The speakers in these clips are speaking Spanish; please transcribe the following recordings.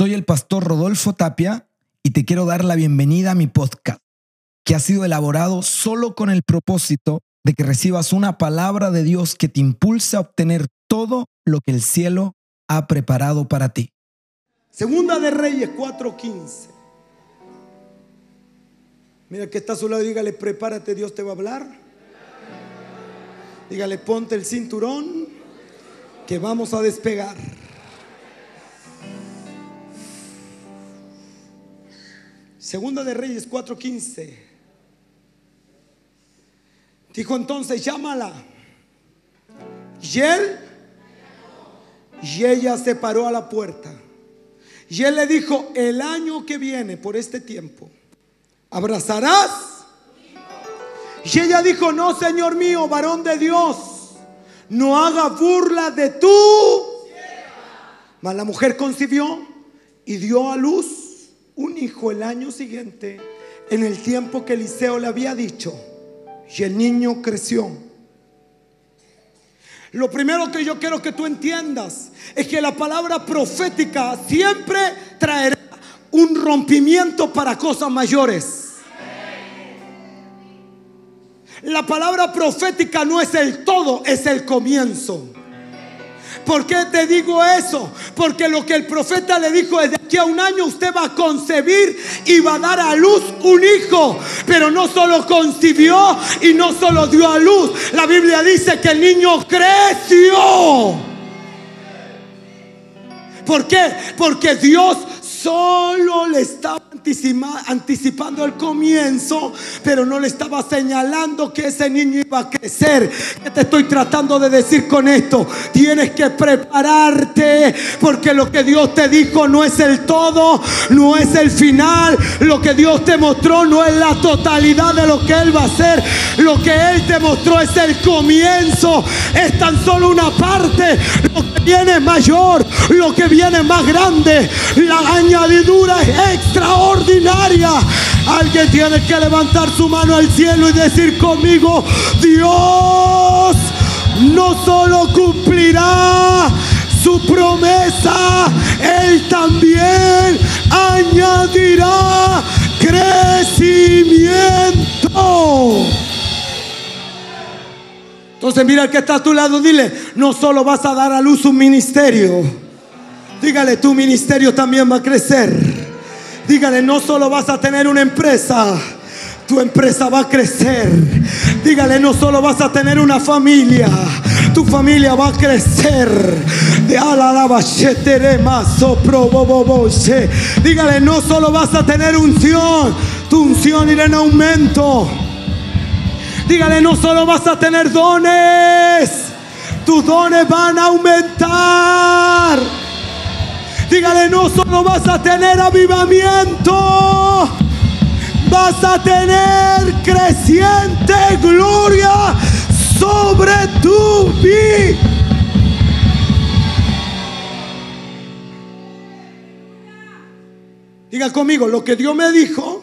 Soy el pastor Rodolfo Tapia y te quiero dar la bienvenida a mi podcast, que ha sido elaborado solo con el propósito de que recibas una palabra de Dios que te impulse a obtener todo lo que el cielo ha preparado para ti. Segunda de Reyes 4:15. Mira que está a su lado, dígale, prepárate, Dios te va a hablar. Dígale, ponte el cinturón, que vamos a despegar. Segunda de Reyes 4:15. Dijo entonces, llámala. Y él, y ella se paró a la puerta. Y él le dijo, el año que viene, por este tiempo, abrazarás. Y ella dijo, no, Señor mío, varón de Dios, no haga burla de tú. Mas la mujer concibió y dio a luz un hijo el año siguiente, en el tiempo que Eliseo le había dicho, y el niño creció. Lo primero que yo quiero que tú entiendas es que la palabra profética siempre traerá un rompimiento para cosas mayores. La palabra profética no es el todo, es el comienzo. ¿Por qué te digo eso? Porque lo que el profeta le dijo es de aquí a un año usted va a concebir y va a dar a luz un hijo. Pero no solo concibió y no solo dio a luz. La Biblia dice que el niño creció. ¿Por qué? Porque Dios solo le estaba anticipando el comienzo, pero no le estaba señalando que ese niño iba a crecer. ¿Qué te estoy tratando de decir con esto? Tienes que prepararte porque lo que Dios te dijo no es el todo, no es el final. Lo que Dios te mostró no es la totalidad de lo que Él va a hacer. Lo que Él te mostró es el comienzo. Es tan solo una parte. Lo que viene es mayor, lo que viene es más grande. La añadidura extraordinaria. Alguien tiene que levantar su mano al cielo y decir conmigo, Dios no solo cumplirá su promesa, Él también añadirá crecimiento. Entonces mira el que está a tu lado, dile, no solo vas a dar a luz un ministerio, dígale, tu ministerio también va a crecer. Dígale, no solo vas a tener una empresa, tu empresa va a crecer. Dígale, no solo vas a tener una familia, tu familia va a crecer. Dígale, no solo vas a tener unción, tu unción irá en aumento. Dígale, no solo vas a tener dones, tus dones van a aumentar. Dígale, no solo vas a tener avivamiento, vas a tener creciente gloria sobre tu vida. Diga conmigo, lo que Dios me dijo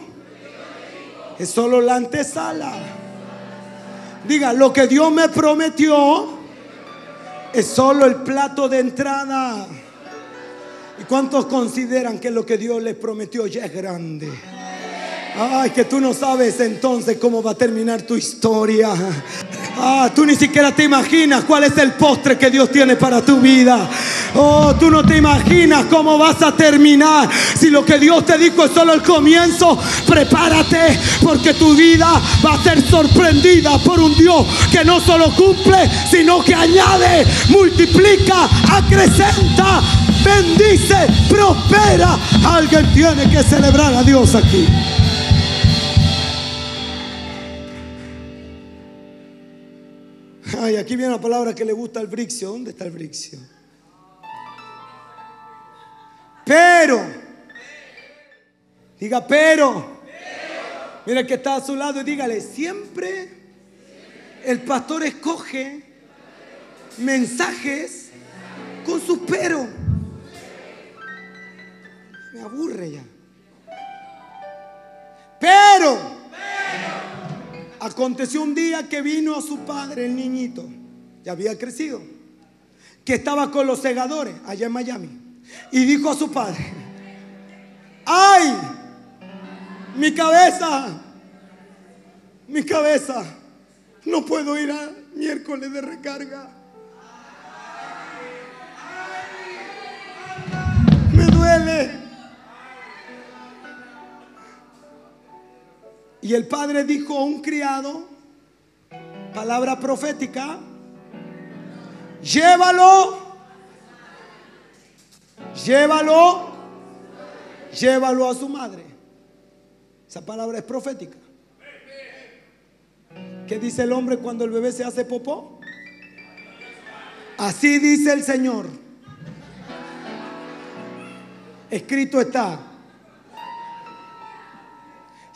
es solo la antesala. Diga, lo que Dios me prometió es solo el plato de entrada. ¿Y cuántos consideran que lo que Dios les prometió ya es grande? Ay, que tú no sabes entonces cómo va a terminar tu historia. Ah, tú ni siquiera te imaginas cuál es el postre que Dios tiene para tu vida. Oh, tú no te imaginas cómo vas a terminar. Si lo que Dios te dijo es solo el comienzo, prepárate porque tu vida va a ser sorprendida por un Dios que no solo cumple, sino que añade, multiplica, acrecenta, bendice, prospera. Alguien tiene que celebrar a Dios aquí. Ay, aquí viene la palabra que le gusta al Brixio. ¿Dónde está el Brixio? Pero. Diga, pero. Mira que está a su lado y dígale, siempre el pastor escoge mensajes con sus pero. Aburre ya. Pero. Aconteció un día que vino a su padre, el niñito, ya había crecido, que estaba con los segadores allá en Miami. Y dijo a su padre, ¡Ay! Mi cabeza. Mi cabeza. No puedo ir a miércoles de recarga. Me duele. Y el padre dijo a un criado, palabra profética, llévalo, llévalo, llévalo a su madre. Esa palabra es profética. ¿Qué dice el hombre cuando el bebé se hace popó? Así dice el Señor. Escrito está.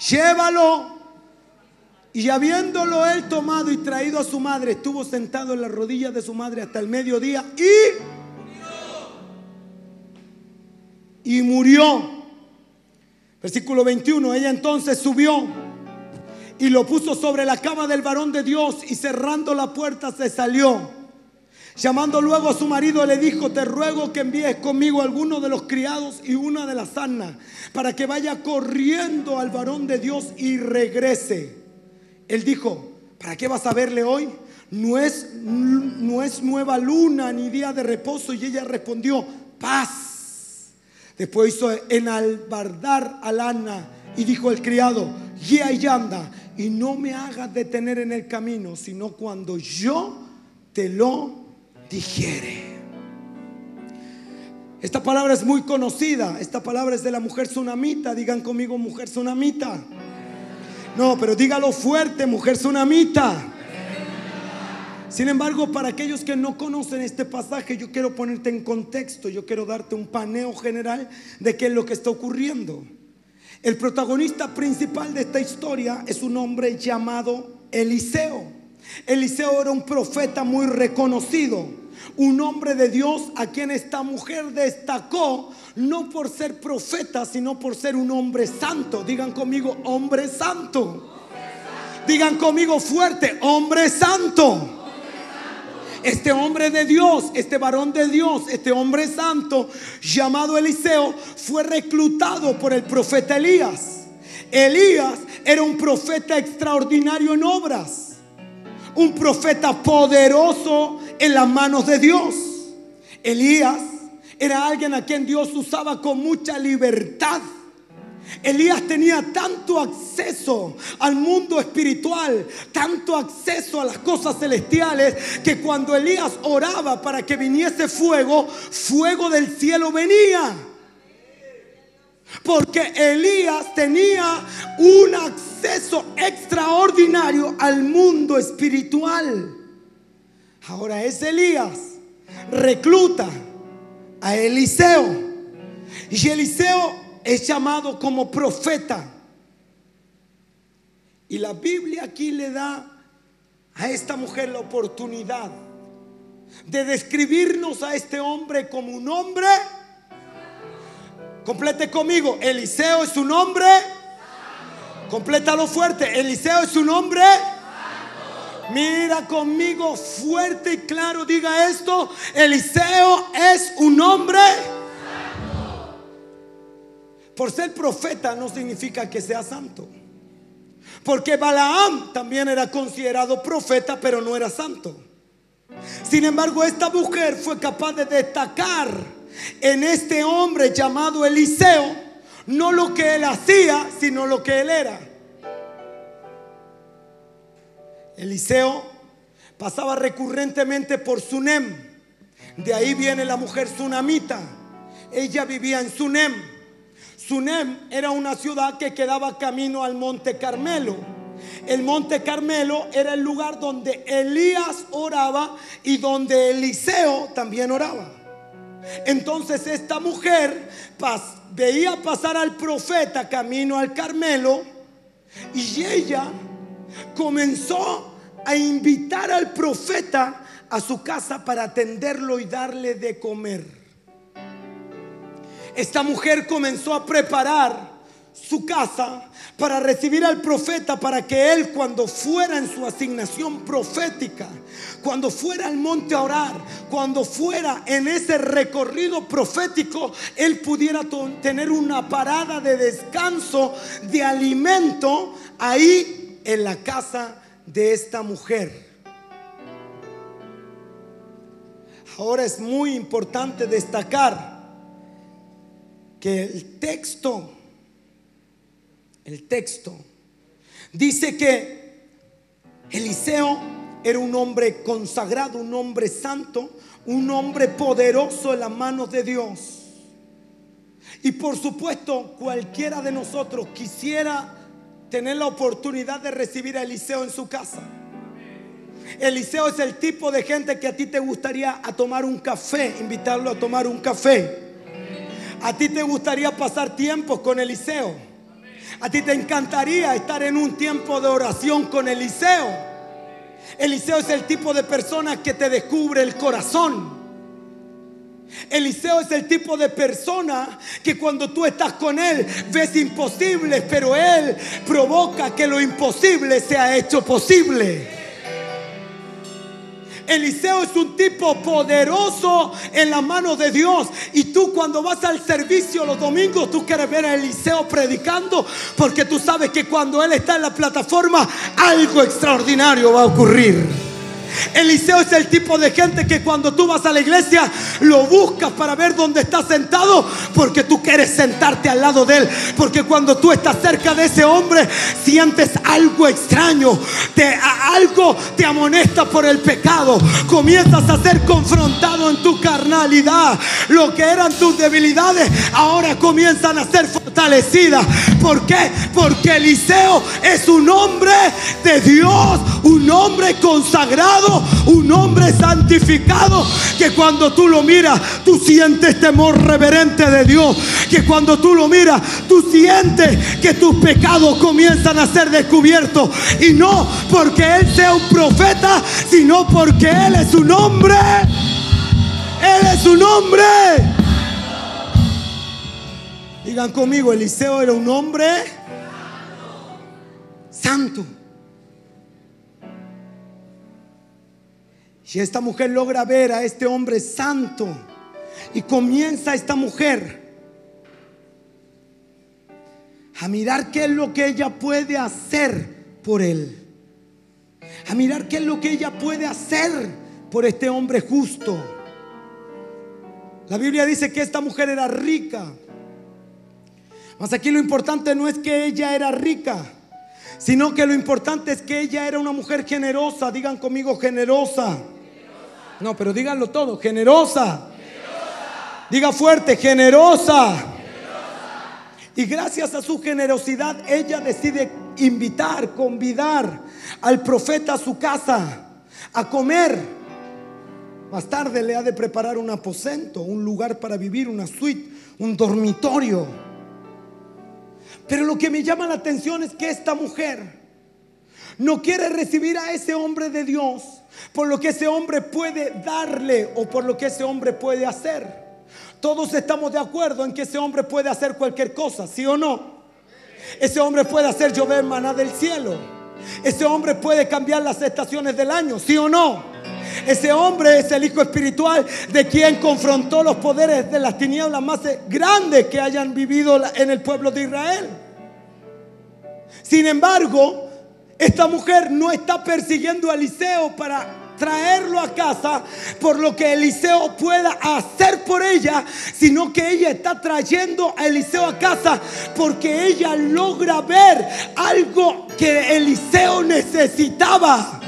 Llévalo. Y habiéndolo él tomado y traído a su madre, estuvo sentado en las rodillas de su madre hasta el mediodía y y murió. Versículo 21, ella entonces subió y lo puso sobre la cama del varón de Dios y cerrando la puerta se salió. Llamando luego a su marido le dijo, te ruego que envíes conmigo alguno de los criados y una de las asnas, para que vaya corriendo al varón de Dios y regrese. Él dijo, ¿para qué vas a verle hoy? No es, no es nueva luna ni día de reposo. Y ella respondió, paz. Después hizo enalbardar a Lana y dijo el criado, guía y anda, y no me hagas detener en el camino, sino cuando yo te lo dijere. Esta palabra es muy conocida. Esta palabra es de la mujer tsunamita. Digan conmigo, mujer tsunamita. No, pero dígalo fuerte, mujer tsunamita. Sin embargo, para aquellos que no conocen este pasaje, yo quiero ponerte en contexto, yo quiero darte un paneo general de qué es lo que está ocurriendo. El protagonista principal de esta historia es un hombre llamado Eliseo. Eliseo era un profeta muy reconocido, un hombre de Dios a quien esta mujer destacó, no por ser profeta, sino por ser un hombre santo. Digan conmigo, hombre santo. Digan conmigo fuerte, hombre santo. Este hombre de Dios, este varón de Dios, este hombre santo llamado Eliseo fue reclutado por el profeta Elías. Elías era un profeta extraordinario en obras, un profeta poderoso en las manos de Dios. Elías era alguien a quien Dios usaba con mucha libertad. Elías tenía tanto acceso al mundo espiritual, tanto acceso a las cosas celestiales, que cuando Elías oraba para que viniese fuego, fuego del cielo venía. Porque Elías tenía un acceso extraordinario al mundo espiritual. Ahora es Elías, recluta a Eliseo. Y Eliseo es llamado como profeta. Y la Biblia aquí le da a esta mujer la oportunidad de describirnos a este hombre como un hombre. Complete conmigo, Eliseo es un hombre. Complétalo fuerte, Eliseo es un hombre. Mira conmigo fuerte y claro, diga esto, Eliseo es un hombre. Por ser profeta no significa que sea santo. Porque Balaam también era considerado profeta, pero no era santo. Sin embargo, esta mujer fue capaz de destacar en este hombre llamado Eliseo, no lo que él hacía, sino lo que él era. Eliseo pasaba recurrentemente por Sunem. De ahí viene la mujer sunamita. Ella vivía en Sunem. Sunem era una ciudad que quedaba camino al monte Carmelo. El monte Carmelo era el lugar donde Elías oraba y donde Eliseo también oraba. Entonces esta mujer veía pasar al profeta camino al Carmelo y ella comenzó a invitar al profeta a su casa para atenderlo y darle de comer. Esta mujer comenzó a preparar su casa para recibir al profeta para que él cuando fuera en su asignación profética, cuando fuera al monte a orar, cuando fuera en ese recorrido profético, él pudiera tener una parada de descanso, de alimento ahí en la casa de esta mujer. Ahora es muy importante destacar que el texto el texto, dice que Eliseo era un hombre consagrado, un hombre santo, un hombre poderoso en las manos de Dios. Y por supuesto, cualquiera de nosotros quisiera tener la oportunidad de recibir a Eliseo en su casa. Eliseo es el tipo de gente que a ti te gustaría a tomar un café, invitarlo a tomar un café. A ti te gustaría pasar tiempo con Eliseo. A ti te encantaría estar en un tiempo de oración con Eliseo. Eliseo es el tipo de persona que te descubre el corazón. Eliseo es el tipo de persona que cuando tú estás con él ves imposibles, pero él provoca que lo imposible sea hecho posible. Eliseo es un tipo poderoso en la mano de Dios. Y tú cuando vas al servicio los domingos, tú quieres ver a Eliseo predicando porque tú sabes que cuando él está en la plataforma, algo extraordinario va a ocurrir. Eliseo es el tipo de gente que cuando tú vas a la iglesia lo buscas para ver dónde está sentado porque tú quieres sentarte al lado de él. Porque cuando tú estás cerca de ese hombre sientes algo extraño, te, algo te amonesta por el pecado. Comienzas a ser confrontado en tu carnalidad. Lo que eran tus debilidades ahora comienzan a ser fortalecidas. ¿Por qué? Porque Eliseo es un hombre de Dios, un hombre consagrado un hombre santificado que cuando tú lo miras, tú sientes temor reverente de Dios. Que cuando tú lo miras, tú sientes que tus pecados comienzan a ser descubiertos. Y no porque Él sea un profeta, sino porque Él es un hombre. Él es un hombre. Digan conmigo, Eliseo era un hombre santo. Si esta mujer logra ver a este hombre santo y comienza esta mujer a mirar qué es lo que ella puede hacer por él, a mirar qué es lo que ella puede hacer por este hombre justo. La Biblia dice que esta mujer era rica. Mas aquí lo importante no es que ella era rica, sino que lo importante es que ella era una mujer generosa. Digan conmigo generosa. No, pero díganlo todo, generosa. Diga fuerte, generosa. Y gracias a su generosidad, ella decide invitar, convidar al profeta a su casa a comer. Más tarde le ha de preparar un aposento, un lugar para vivir, una suite, un dormitorio. Pero lo que me llama la atención es que esta mujer no quiere recibir a ese hombre de Dios por lo que ese hombre puede darle o por lo que ese hombre puede hacer. Todos estamos de acuerdo en que ese hombre puede hacer cualquier cosa, ¿sí o no? Ese hombre puede hacer llover maná del cielo. Ese hombre puede cambiar las estaciones del año, ¿sí o no? Ese hombre es el hijo espiritual de quien confrontó los poderes de las tinieblas más grandes que hayan vivido en el pueblo de Israel. Sin embargo, esta mujer no está persiguiendo a Eliseo para traerlo a casa por lo que Eliseo pueda hacer por ella, sino que ella está trayendo a Eliseo a casa porque ella logra ver algo que Eliseo necesitaba.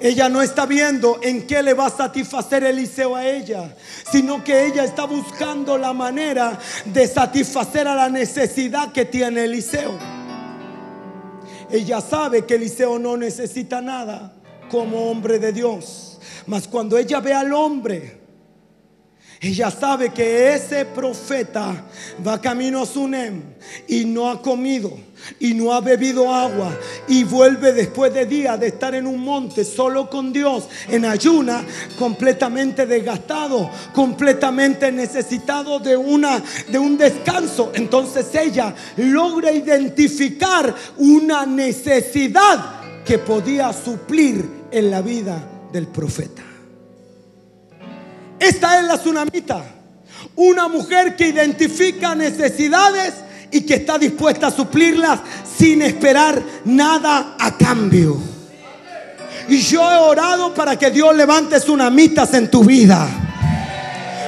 Ella no está viendo en qué le va a satisfacer Eliseo a ella, sino que ella está buscando la manera de satisfacer a la necesidad que tiene Eliseo. Ella sabe que Eliseo no necesita nada como hombre de Dios. Mas cuando ella ve al hombre Ella sabe que ese profeta va camino a Sunem y no ha comido y no ha bebido agua y vuelve después de días de estar en un monte solo con Dios en ayuna, completamente desgastado, completamente necesitado de una de un descanso. Entonces ella logra identificar una necesidad que podía suplir en la vida del profeta. Esta es la tsunamita. Una mujer que identifica necesidades y que está dispuesta a suplirlas sin esperar nada a cambio. Y yo he orado para que Dios levante tsunamitas en tu vida.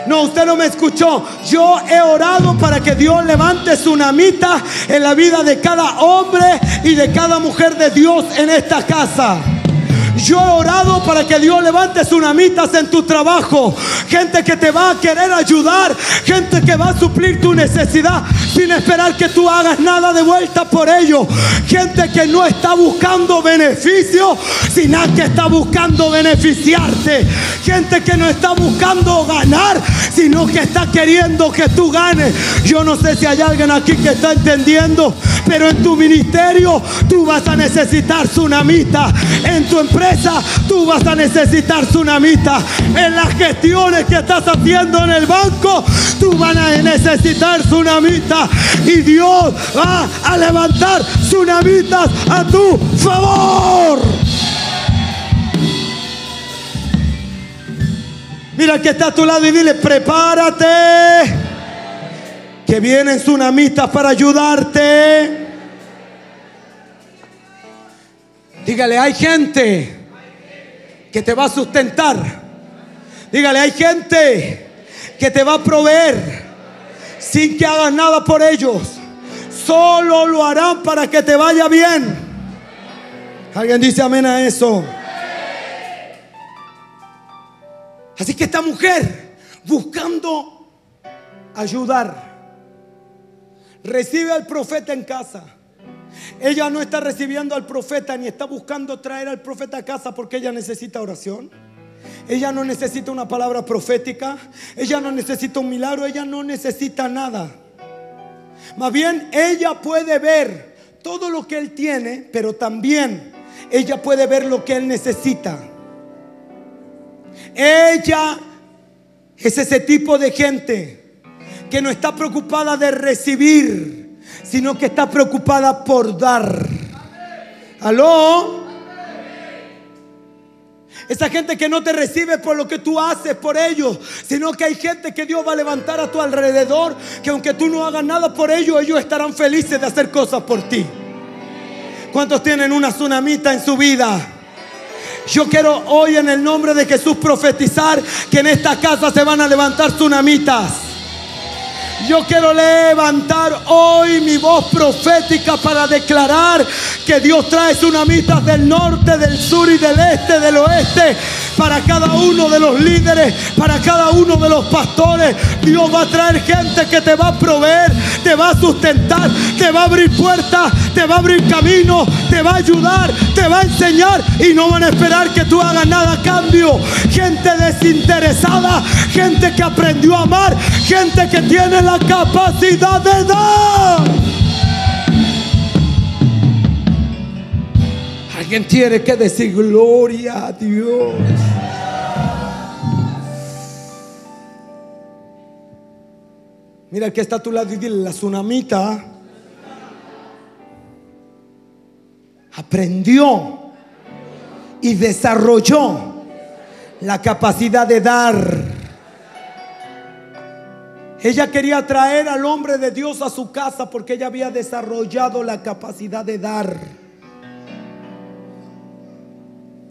No, usted no me escuchó. Yo he orado para que Dios levante tsunamitas en la vida de cada hombre y de cada mujer de Dios en esta casa. Yo he orado para que Dios levante tsunamitas en tu trabajo. Gente que te va a querer ayudar. Gente que va a suplir tu necesidad sin esperar que tú hagas nada de vuelta por ello. Gente que no está buscando beneficio, sino que está buscando beneficiarte. Gente que no está buscando ganar, sino que está queriendo que tú ganes. Yo no sé si hay alguien aquí que está entendiendo, pero en tu ministerio tú vas a necesitar tsunamita. En tu empresa tú vas a necesitar tsunamita. En las gestiones que estás haciendo en el banco, tú vas a necesitar tsunamita. Y Dios va a levantar tsunamitas a tu favor. Mira que está a tu lado y dile, prepárate. Que vienen tsunamitas para ayudarte. Dígale, hay gente que te va a sustentar. Dígale, hay gente que te va a proveer sin que hagas nada por ellos. Solo lo harán para que te vaya bien. Alguien dice amén a eso. Así que esta mujer, buscando ayudar, recibe al profeta en casa. Ella no está recibiendo al profeta ni está buscando traer al profeta a casa porque ella necesita oración. Ella no necesita una palabra profética. Ella no necesita un milagro. Ella no necesita nada. Más bien, ella puede ver todo lo que él tiene, pero también ella puede ver lo que él necesita. Ella es ese tipo de gente que no está preocupada de recibir, sino que está preocupada por dar. ¿Aló? Esa gente que no te recibe por lo que tú haces por ellos, sino que hay gente que Dios va a levantar a tu alrededor, que aunque tú no hagas nada por ellos, ellos estarán felices de hacer cosas por ti. ¿Cuántos tienen una tsunamita en su vida? Yo quiero hoy en el nombre de Jesús profetizar que en esta casa se van a levantar tsunamitas. Yo quiero levantar hoy mi voz profética para declarar que Dios trae tsunamitas del norte, del sur y del este, del oeste, para cada uno de los líderes, para cada uno de los pastores. Dios va a traer gente que te va a proveer, te va a sustentar, te va a abrir puertas, te va a abrir caminos, te va a ayudar, te va a enseñar y no van a esperar que tú hagas nada a cambio. Gente desinteresada, gente que aprendió a amar, gente que tiene la capacidad de dar. Alguien tiene que decir gloria a Dios. Mira que está a tu lado y dile, la tsunamita aprendió y desarrolló la capacidad de dar. Ella quería traer al hombre de Dios a su casa porque ella había desarrollado la capacidad de dar.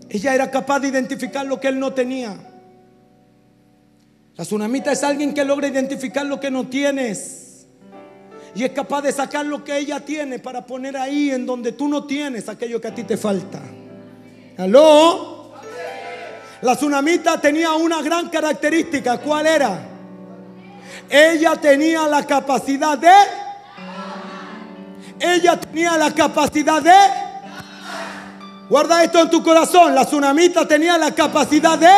Ella era capaz de identificar lo que él no tenía. La tsunamita es alguien que logra identificar lo que no tienes. Y es capaz de sacar lo que ella tiene para poner ahí en donde tú no tienes aquello que a ti te falta. ¿Aló? La tsunamita tenía una gran característica. ¿Cuál era? Ella tenía la capacidad de... Ella tenía la capacidad de... Guarda esto en tu corazón. La tsunamita tenía la capacidad de...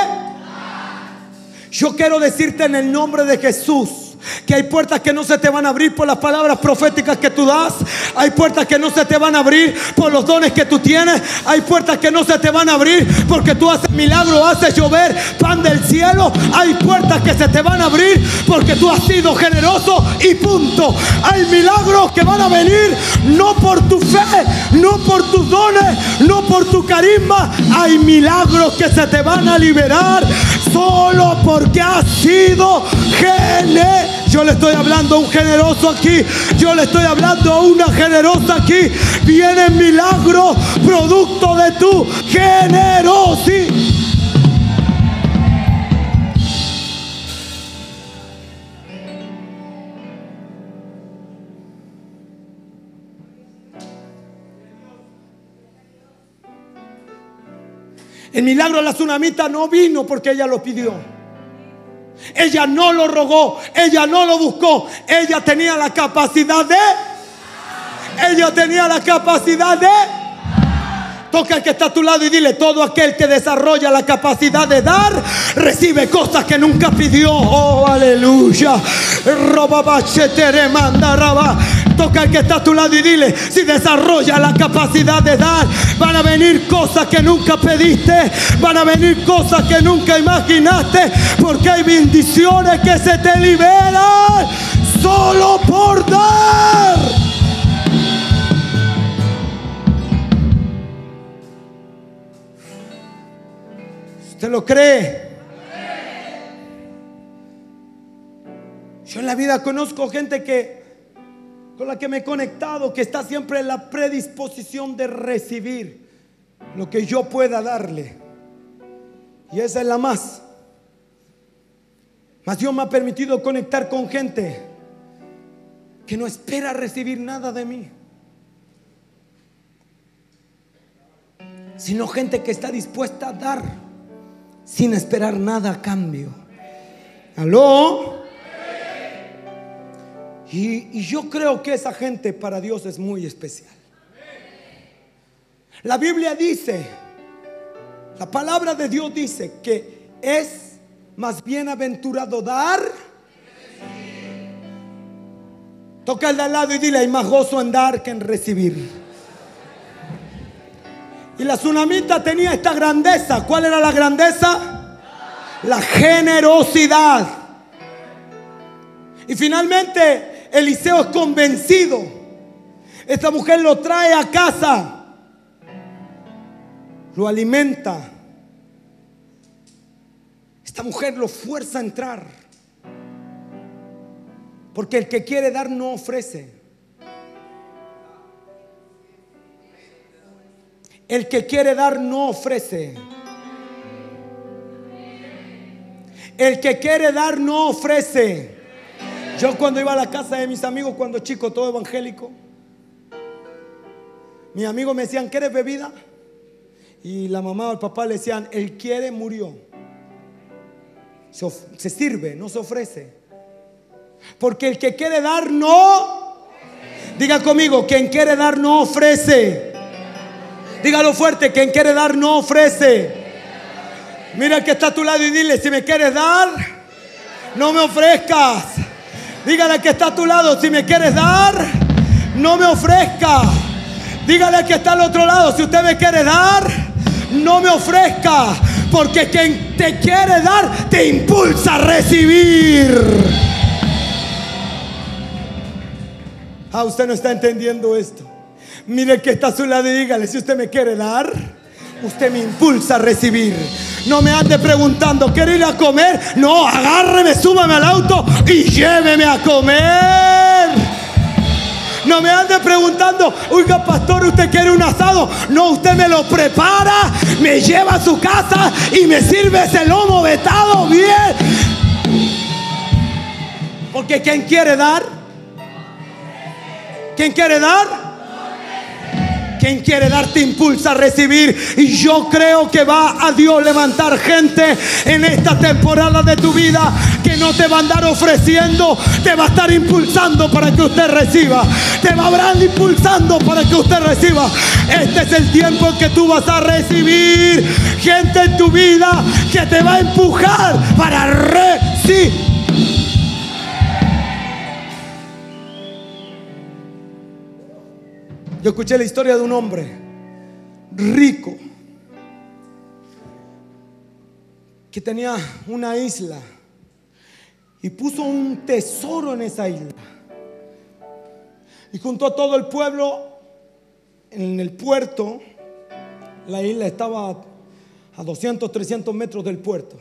Yo quiero decirte en el nombre de Jesús que hay puertas que no se te van a abrir por las palabras proféticas que tú das. Hay puertas que no se te van a abrir por los dones que tú tienes. Hay puertas que no se te van a abrir porque tú haces milagro, haces llover pan del cielo. Hay puertas que se te van a abrir porque tú has sido generoso y punto. Hay milagros que van a venir no por tu fe, no por tus dones, no por tu carisma. Hay milagros que se te van a liberar solo porque has sido generoso. Yo le estoy hablando a un generoso aquí. Yo le estoy hablando a una generosa aquí. Viene milagro producto de tu generosidad. El milagro de la tsunamita no vino porque ella lo pidió. Ella no lo rogó, ella no lo buscó. Ella tenía la capacidad de... Ella tenía la capacidad de... Toca al que está a tu lado y dile, todo aquel que desarrolla la capacidad de dar, recibe cosas que nunca pidió. Oh, aleluya. manda Toca al que está a tu lado y dile, si desarrolla la capacidad de dar, van a venir cosas que nunca pediste, van a venir cosas que nunca imaginaste, porque hay bendiciones que se te liberan solo por dar. ¿Usted lo cree? Yo en la vida conozco gente que con la que me he conectado, que está siempre en la predisposición de recibir lo que yo pueda darle. Y esa es la más. Mas Dios me ha permitido conectar con gente que no espera recibir nada de mí. Sino gente que está dispuesta a dar sin esperar nada a cambio. ¿Aló? Y, yo creo que esa gente para Dios es muy especial. La Biblia dice, la palabra de Dios dice que es más bienaventurado dar. Toca el de al lado y dile, hay más gozo en dar que en recibir. Y la tsunamita tenía esta grandeza. ¿Cuál era la grandeza? La generosidad. Y finalmente Eliseo es convencido. Esta mujer lo trae a casa. Lo alimenta. Esta mujer lo fuerza a entrar. Porque el que quiere dar no ofrece. El que quiere dar no ofrece. El que quiere dar no ofrece. Yo cuando iba a la casa de mis amigos, cuando chico, todo evangélico, mis amigos me decían, ¿quieres bebida? Y la mamá o el papá le decían, el quiere, murió. Se, se sirve, no se ofrece. Porque el que quiere dar no, diga conmigo, quien quiere dar no ofrece. Dígalo fuerte, quien quiere dar no ofrece. Mira que está a tu lado y dile, si me quieres dar, no me ofrezcas. Dígale que está a tu lado, si me quieres dar, no me ofrezca. Dígale que está al otro lado, si usted me quiere dar, no me ofrezca. Porque quien te quiere dar, te impulsa a recibir. Ah, usted no está entendiendo esto. Mire que está a su lado y dígale, si usted me quiere dar, usted me impulsa a recibir. No me ande preguntando, ¿quiere ir a comer? No, agárreme, súbame al auto y lléveme a comer. No me ande preguntando, oiga pastor, ¿usted quiere un asado? No, usted me lo prepara, me lleva a su casa y me sirve ese lomo vetado bien. Porque ¿quién quiere dar? ¿Quién quiere dar? Quien quiere darte impulsa a recibir. Y yo creo que va a Dios levantar gente en esta temporada de tu vida que no te va a andar ofreciendo, te va a estar impulsando para que usted reciba. Te va a andar impulsando para que usted reciba. Este es el tiempo en que tú vas a recibir gente en tu vida que te va a empujar para recibir. Yo escuché la historia de un hombre rico que tenía una isla y puso un tesoro en esa isla. Y juntó a todo el pueblo en el puerto. La isla estaba a 200, 300 metros del puerto.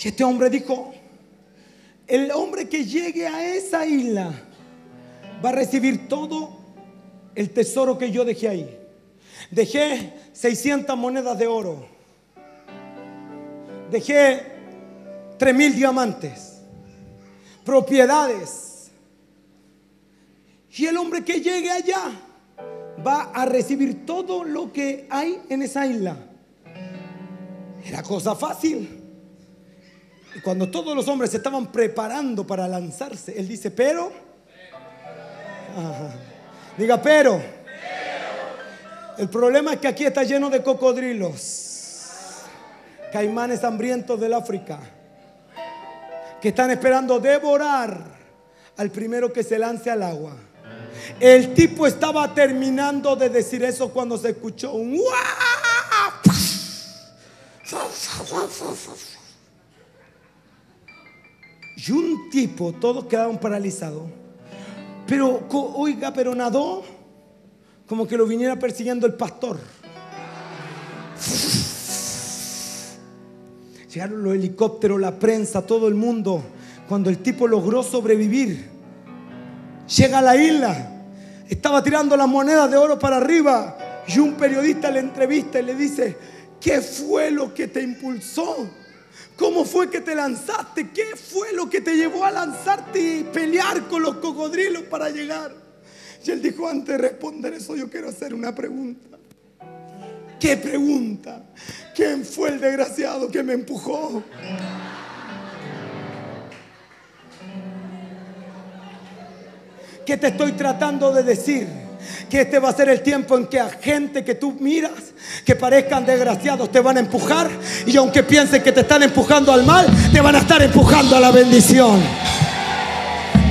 Y este hombre dijo, el hombre que llegue a esa isla va a recibir todo el tesoro que yo dejé ahí. Dejé 600 monedas de oro. Dejé 3000 diamantes. Propiedades. Y el hombre que llegue allá va a recibir todo lo que hay en esa isla. Era cosa fácil. Y cuando todos los hombres se estaban preparando para lanzarse, él dice, pero... Diga, pero. El problema es que aquí está lleno de cocodrilos, caimanes hambrientos del África, que están esperando devorar al primero que se lance al agua. El tipo estaba terminando de decir eso cuando se escuchó un y un tipo, todos quedaron paralizados. Pero, oiga, pero nadó como que lo viniera persiguiendo el pastor. Llegaron los helicópteros, la prensa, todo el mundo. Cuando el tipo logró sobrevivir, llega a la isla, estaba tirando las monedas de oro para arriba y un periodista le entrevista y le dice, ¿qué fue lo que te impulsó? ¿Cómo fue que te lanzaste? ¿Qué fue lo que te llevó a lanzarte y pelear con los cocodrilos para llegar? Y él dijo, antes de responder eso, yo quiero hacer una pregunta. ¿Qué pregunta? ¿Quién fue el desgraciado que me empujó? ¿Qué te estoy tratando de decir? Que este va a ser el tiempo en que a gente que tú miras, que parezcan desgraciados, te van a empujar. Y aunque piensen que te están empujando al mal, te van a estar empujando a la bendición.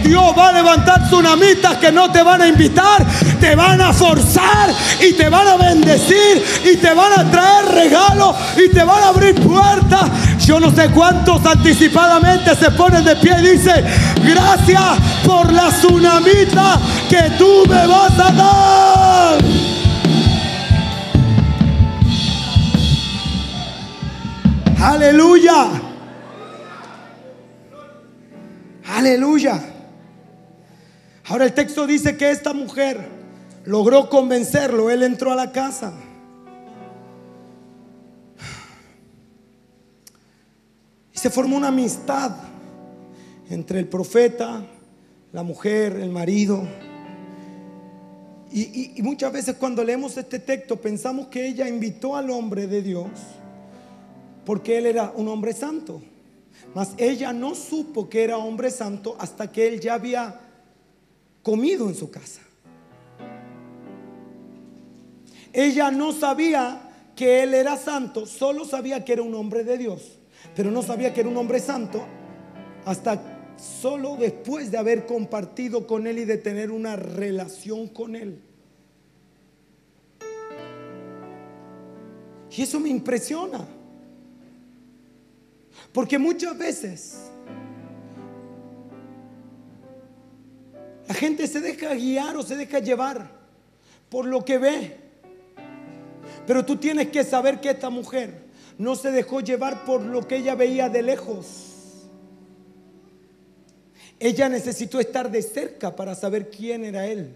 Dios va a levantar tsunamitas que no te van a invitar, te van a forzar y te van a bendecir y te van a traer regalos y te van a abrir puertas. Yo no sé cuántos anticipadamente se ponen de pie y dicen, gracias por la tsunamita que tú me vas a dar. Aleluya. Aleluya. Ahora el texto dice que esta mujer logró convencerlo. Él entró a la casa. Y se formó una amistad entre el profeta, la mujer, el marido. Y, muchas veces cuando leemos este texto pensamos que ella invitó al hombre de Dios porque él era un hombre santo. Mas ella no supo que era hombre santo hasta que él ya había comido en su casa. Ella no sabía que él era santo, solo sabía que era un hombre de Dios, pero no sabía que era un hombre santo hasta solo después de haber compartido con él y de tener una relación con él. Y eso me impresiona. Porque muchas veces gente se deja guiar o se deja llevar por lo que ve. Pero tú tienes que saber que esta mujer no se dejó llevar por lo que ella veía de lejos. Ella necesitó estar de cerca para saber quién era él.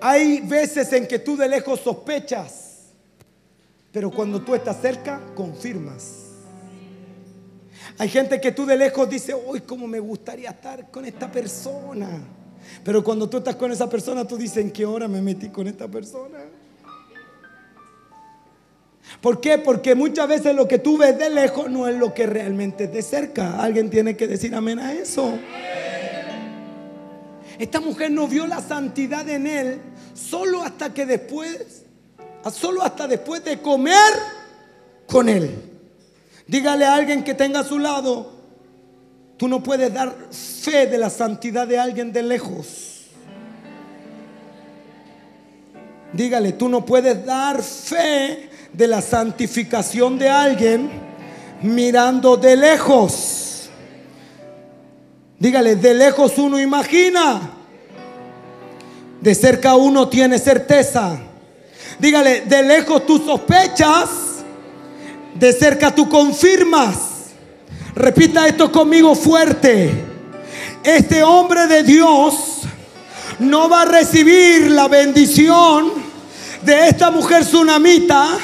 Hay veces en que tú de lejos sospechas, pero cuando tú estás cerca, confirmas. Hay gente que tú de lejos dices, uy, cómo me gustaría estar con esta persona. Pero cuando tú estás con esa persona, tú dices, ¿en qué hora me metí con esta persona? ¿Por qué? Porque muchas veces lo que tú ves de lejos no es lo que realmente es de cerca. Alguien tiene que decir amén a eso. Esta mujer no vio la santidad en él solo hasta que después, solo hasta después de comer con él. Dígale a alguien que tenga a su lado, tú no puedes dar fe de la santidad de alguien de lejos. Dígale, tú no puedes dar fe de la santificación de alguien mirando de lejos. Dígale, de lejos uno imagina, de cerca uno tiene certeza. Dígale, de lejos tú sospechas, de cerca tú confirmas. Repita esto conmigo fuerte. Este hombre de Dios no va a recibir la bendición de esta mujer tsunamita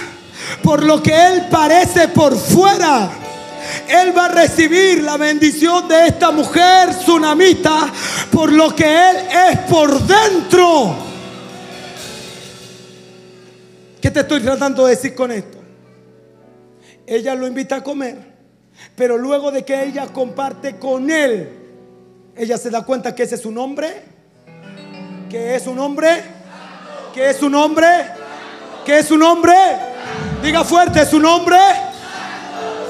por lo que él parece por fuera. Él va a recibir la bendición de esta mujer tsunamita por lo que él es por dentro. ¿Qué te estoy tratando de decir con esto? Ella lo invita a comer, pero luego de que ella comparte con él, ella se da cuenta que ese es su nombre, que es un hombre, que es un hombre, que es un hombre. Diga fuerte, su nombre,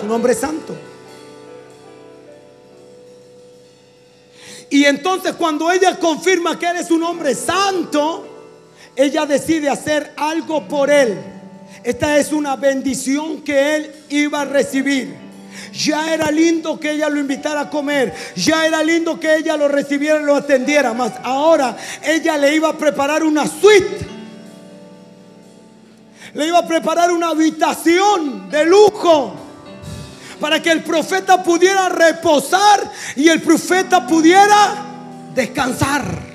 su nombre es santo. Y entonces cuando ella confirma que él es un hombre santo, ella decide hacer algo por él. Esta es una bendición que él iba a recibir. Ya era lindo que ella lo invitara a comer. Ya era lindo que ella lo recibiera y lo atendiera. Mas ahora ella le iba a preparar una suite. Le iba a preparar una habitación de lujo para que el profeta pudiera reposar y el profeta pudiera descansar.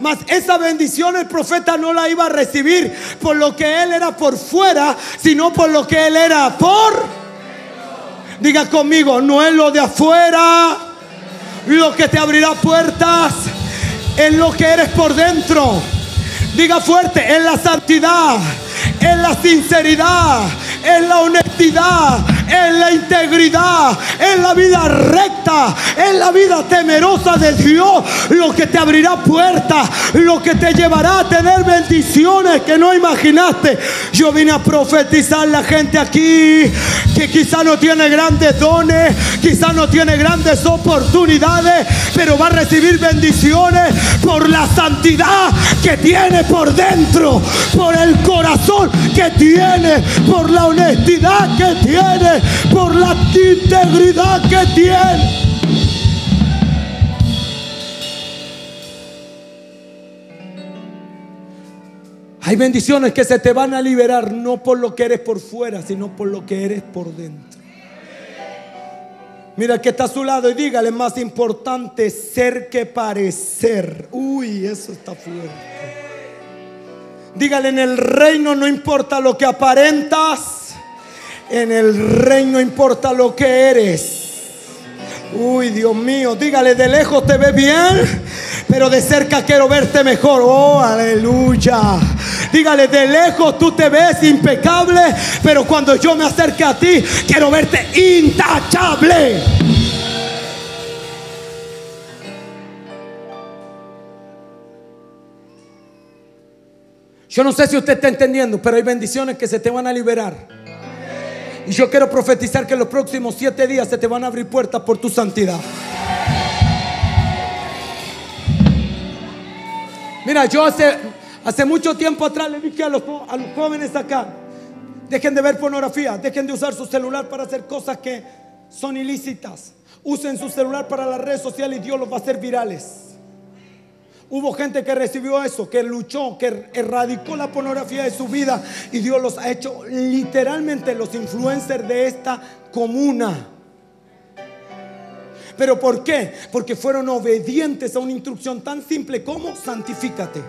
Mas esa bendición el profeta no la iba a recibir por lo que él era por fuera, sino por lo que él era por. Diga conmigo, no es lo de afuera lo que te abrirá puertas, es lo que eres por dentro. Diga fuerte, en la santidad, en la sinceridad, en la honestidad, en la integridad, en la vida recta, en la vida temerosa de Dios, lo que te abrirá puertas, lo que te llevará a tener bendiciones que no imaginaste. Yo vine a profetizar la gente aquí que quizá no tiene grandes dones, quizá no tiene grandes oportunidades, pero va a recibir bendiciones por la santidad que tiene por dentro, por el corazón que tiene, por la honestidad que tiene, por la integridad que tiene. Hay bendiciones que se te van a liberar no por lo que eres por fuera, sino por lo que eres por dentro. Mira que está a su lado y dígale, más importante ser que parecer. Uy, eso está fuerte. Dígale, en el reino no importa lo que aparentas, en el reino importa lo que eres. Uy, Dios mío, dígale, de lejos te ves bien, pero de cerca quiero verte mejor. Oh, aleluya. Dígale, de lejos tú te ves impecable, pero cuando yo me acerque a ti, quiero verte intachable. Yo no sé si usted está entendiendo, pero hay bendiciones que se te van a liberar. Y yo quiero profetizar que los próximos siete días se te van a abrir puertas por tu santidad. Mira, yo hace, hace mucho tiempo atrás le dije a los, a los jóvenes acá, dejen de ver pornografía, dejen de usar su celular para hacer cosas que son ilícitas. Usen su celular para las redes sociales y Dios los va a hacer virales. Hubo gente que recibió eso, que luchó, que erradicó la pornografía de su vida y Dios los ha hecho literalmente los influencers de esta comuna. ¿Pero por qué? Porque fueron obedientes a una instrucción tan simple como santifícate.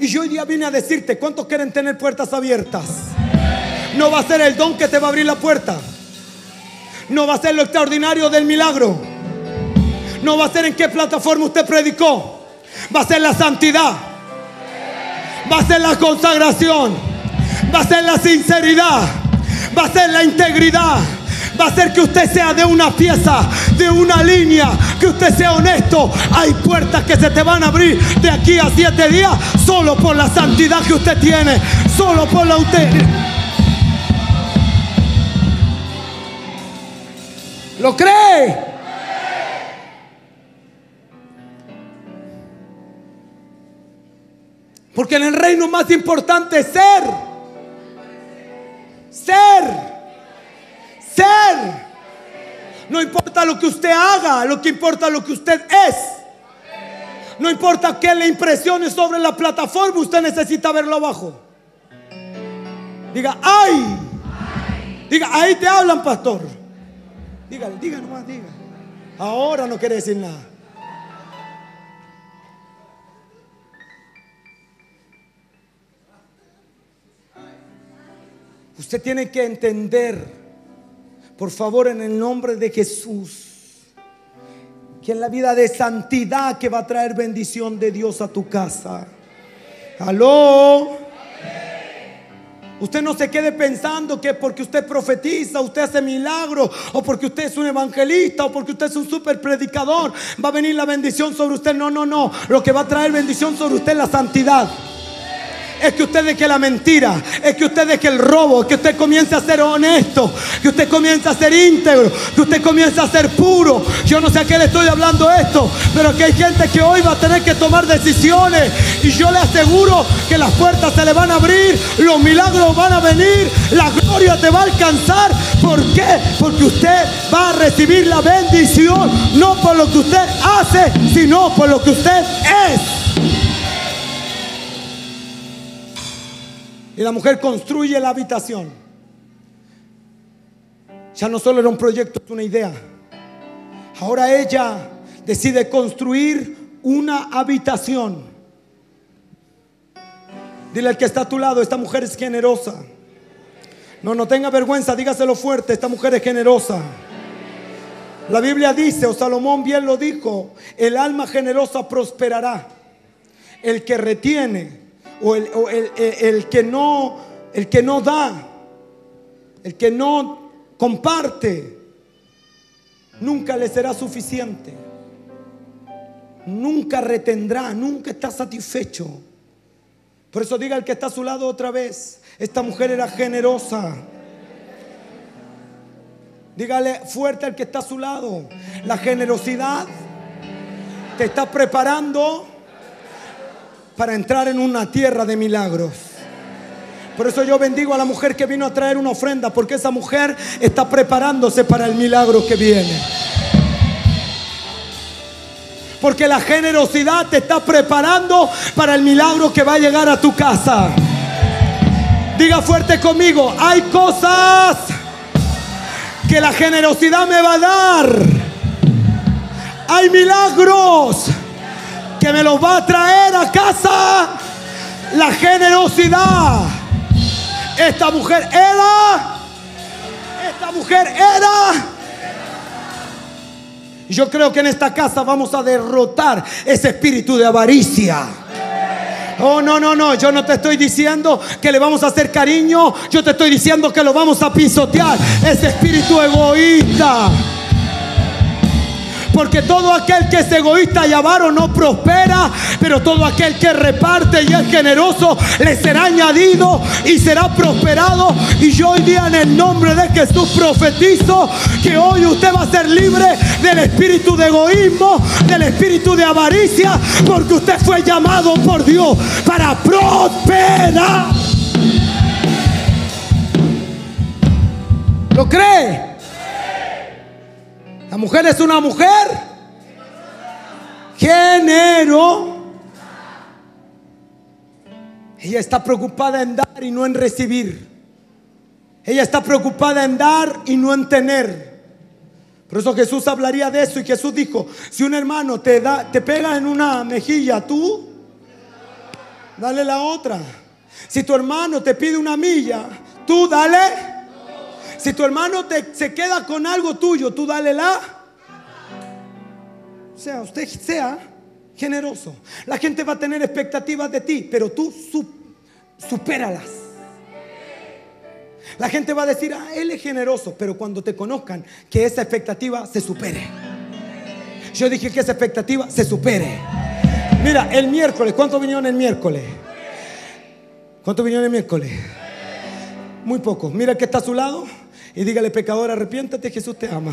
Y yo hoy día vine a decirte, ¿cuántos quieren tener puertas abiertas? No va a ser el don que te va a abrir la puerta. No va a ser lo extraordinario del milagro. No va a ser en qué plataforma usted predicó. Va a ser la santidad. Va a ser la consagración. Va a ser la sinceridad. Va a ser la integridad. va a hacer que usted sea de una pieza, de una línea, que usted sea honesto. Hay puertas que se te van a abrir de aquí a siete días solo por la santidad que usted tiene, solo por la usted. ¿Lo cree? Porque en el reino más importante es ser. Ser. Ser. No importa lo que usted haga, lo que importa es lo que usted es. No importa qué le impresione sobre la plataforma, usted necesita verlo abajo. Diga, ay. Diga, ahí te hablan, pastor. Dígale, diga nomás, diga. Ahora no quiere decir nada. Usted tiene que entender, por favor, en el nombre de Jesús, que en la vida de santidad que va a traer bendición de Dios a tu casa. Aló. Usted no se quede pensando que porque usted profetiza, usted hace milagros, o porque usted es un evangelista, o porque usted es un super predicador, va a venir la bendición sobre usted. No, no, no. Lo que va a traer bendición sobre usted es la santidad es que usted deje la mentira, es que usted deje el robo, es que usted comience a ser honesto, que usted comience a ser íntegro, que usted comience a ser puro. Yo no sé a qué le estoy hablando esto, pero que hay gente que hoy va a tener que tomar decisiones y yo le aseguro que las puertas se le van a abrir, los milagros van a venir, la gloria te va a alcanzar. ¿Por qué? Porque usted va a recibir la bendición, no por lo que usted hace, sino por lo que usted es. Y la mujer construye la habitación. Ya no solo era un proyecto, es una idea. Ahora ella decide construir una habitación. Dile al que está a tu lado, esta mujer es generosa. No, no tenga vergüenza, dígaselo fuerte, esta mujer es generosa. La Biblia dice, o Salomón bien lo dijo, el alma generosa prosperará. El que retiene o, el, que no, el que no da, el que no comparte, nunca le será suficiente. Nunca retendrá, nunca está satisfecho. Por eso diga el que está a su lado otra vez, esta mujer era generosa. Dígale fuerte al que está a su lado, la generosidad te está preparando para entrar en una tierra de milagros. Por eso yo bendigo a la mujer que vino a traer una ofrenda, porque esa mujer está preparándose para el milagro que viene. Porque la generosidad te está preparando para el milagro que va a llegar a tu casa. Diga fuerte conmigo, hay cosas que la generosidad me va a dar. Hay milagros que me los va a traer a casa la generosidad. Esta mujer era, esta mujer era. Yo creo que en esta casa vamos a derrotar ese espíritu de avaricia. Oh, no, no, no. Yo no te estoy diciendo que le vamos a hacer cariño. Yo te estoy diciendo que lo vamos a pisotear. Ese espíritu egoísta. Porque todo aquel que es egoísta y avaro no prospera, pero todo aquel que reparte y es generoso le será añadido y será prosperado. Y yo hoy día en el nombre de Jesús profetizo que hoy usted va a ser libre del espíritu de egoísmo, del espíritu de avaricia, porque usted fue llamado por Dios para prosperar. ¿Lo cree? La mujer es una mujer género. Ella está preocupada en dar y no en recibir. Ella está preocupada en dar y no en tener. Por eso Jesús hablaría de eso y Jesús dijo, si un hermano te da te pega en una mejilla, tú dale la otra. Si tu hermano te pide una milla, tú dale si tu hermano te, se queda con algo tuyo, tú dale la. O sea, usted sea generoso. La gente va a tener expectativas de ti, pero tú supéralas. La gente va a decir, ah, él es generoso, pero cuando te conozcan, que esa expectativa se supere. Yo dije que esa expectativa se supere. Mira, el miércoles, ¿cuántos vinieron el miércoles? ¿Cuántos vinieron el miércoles? Muy pocos. Mira el que está a su lado y dígale, pecador, arrepiéntate, Jesús te ama.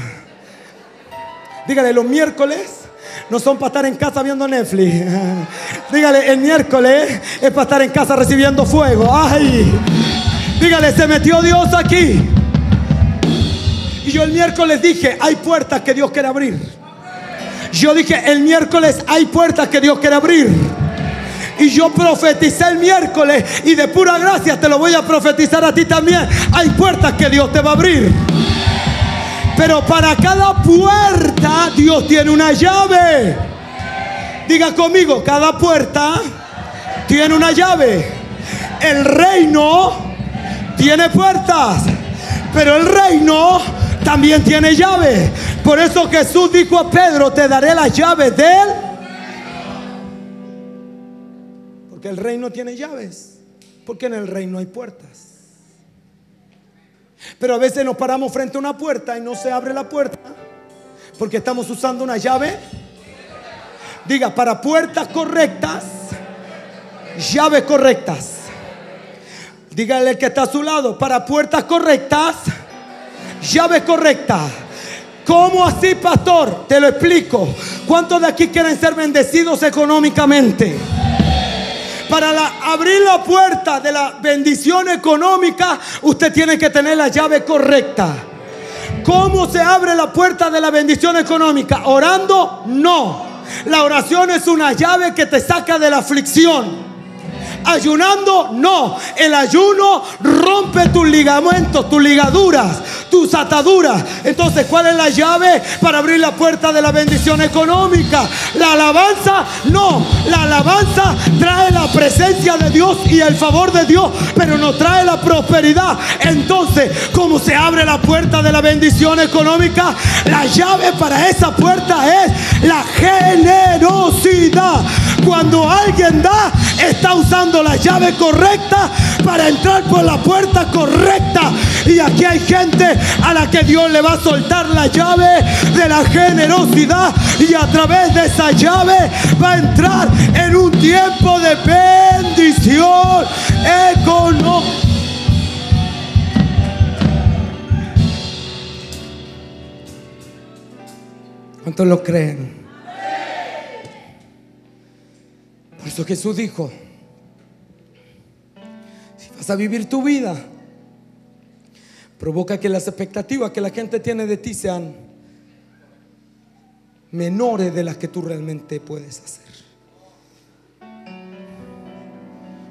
Dígale, los miércoles no son para estar en casa viendo Netflix. Dígale, el miércoles es para estar en casa recibiendo fuego. ¡Ay! Dígale, se metió Dios aquí. Y yo el miércoles dije, hay puertas que Dios quiere abrir. Yo dije, el miércoles hay puertas que Dios quiere abrir. Y yo profeticé el miércoles y de pura gracia te lo voy a profetizar a ti también. Hay puertas que Dios te va a abrir. Pero para cada puerta Dios tiene una llave. Diga conmigo, cada puerta tiene una llave. El reino tiene puertas, pero el reino también tiene llave. Por eso Jesús dijo a Pedro, te daré las llaves de Porque el reino tiene llaves. Porque en el reino hay puertas. Pero a veces nos paramos frente a una puerta y no se abre la puerta porque estamos usando una llave. Diga, para puertas correctas, llaves correctas. Dígale que está a su lado, para puertas correctas, llaves correctas. ¿Cómo así, pastor? Te lo explico. ¿Cuántos de aquí quieren ser bendecidos económicamente? Para abrir la puerta de la bendición económica, usted tiene que tener la llave correcta. ¿Cómo se abre la puerta de la bendición económica? ¿Orando? No. La oración es una llave que te saca de la aflicción. Ayunando, no. El ayuno rompe tus ligamentos, tus ligaduras, tus ataduras. Entonces, ¿cuál es la llave para abrir la puerta de la bendición económica? La alabanza, no. La alabanza trae la presencia de Dios y el favor de Dios, pero no trae la prosperidad. Entonces, ¿cómo se abre la puerta de la bendición económica? La llave para esa puerta es la generosidad. Cuando alguien da, está usando la llave correcta para entrar por la puerta correcta. Y aquí hay gente a la que Dios le va a soltar la llave de la generosidad y a través de esa llave va a entrar en un tiempo de bendición económica. ¿Cuántos lo creen? Por eso Jesús dijo, si vas a vivir tu vida, provoca que las expectativas que la gente tiene de ti sean menores de las que tú realmente puedes hacer.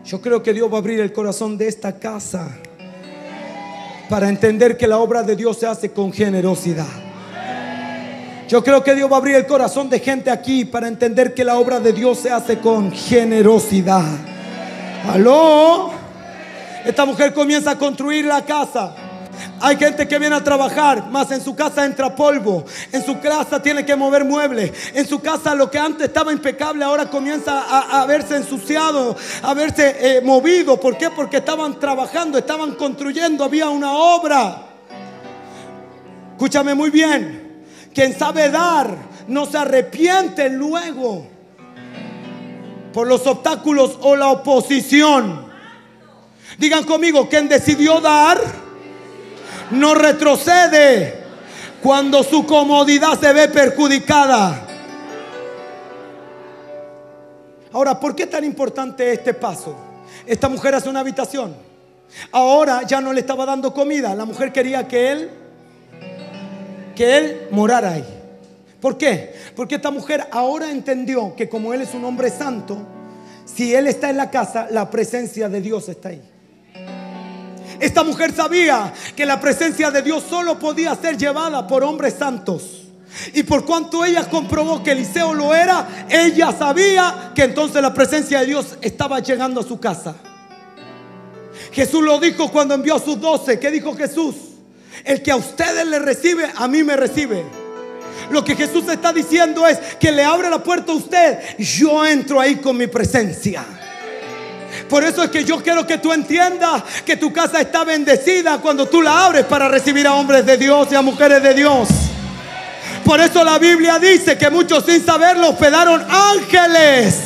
Yo creo que Dios va a abrir el corazón de esta casa para entender que la obra de Dios se hace con generosidad. Yo creo que Dios va a abrir el corazón de gente aquí para entender que la obra de Dios se hace con generosidad. Aló. Esta mujer comienza a construir la casa. Hay gente que viene a trabajar, más en su casa entra polvo. En su casa tiene que mover muebles. En su casa lo que antes estaba impecable ahora comienza a, verse ensuciado, a verse eh, movido. ¿Por qué? Porque estaban trabajando, estaban construyendo, había una obra. Escúchame muy bien. Quien sabe dar no se arrepiente luego por los obstáculos o la oposición. Digan conmigo, quien decidió dar no retrocede cuando su comodidad se ve perjudicada. Ahora, ¿por qué es tan importante este paso? Esta mujer hace una habitación. Ahora ya no le estaba dando comida. La mujer quería que él que él morara ahí. ¿Por qué? Porque esta mujer ahora entendió que como él es un hombre santo, si él está en la casa, la presencia de Dios está ahí. Esta mujer sabía que la presencia de Dios solo podía ser llevada por hombres santos. Y por cuanto ella comprobó que Eliseo lo era, ella sabía que entonces la presencia de Dios estaba llegando a su casa. Jesús lo dijo cuando envió a sus doce. ¿Qué dijo Jesús? El que a ustedes le recibe, a mí me recibe. Lo que Jesús está diciendo es que le abre la puerta a usted. Yo entro ahí con mi presencia. Por eso es que yo quiero que tú entiendas que tu casa está bendecida cuando tú la abres para recibir a hombres de Dios y a mujeres de Dios. Por eso la Biblia dice que muchos sin saberlo hospedaron ángeles.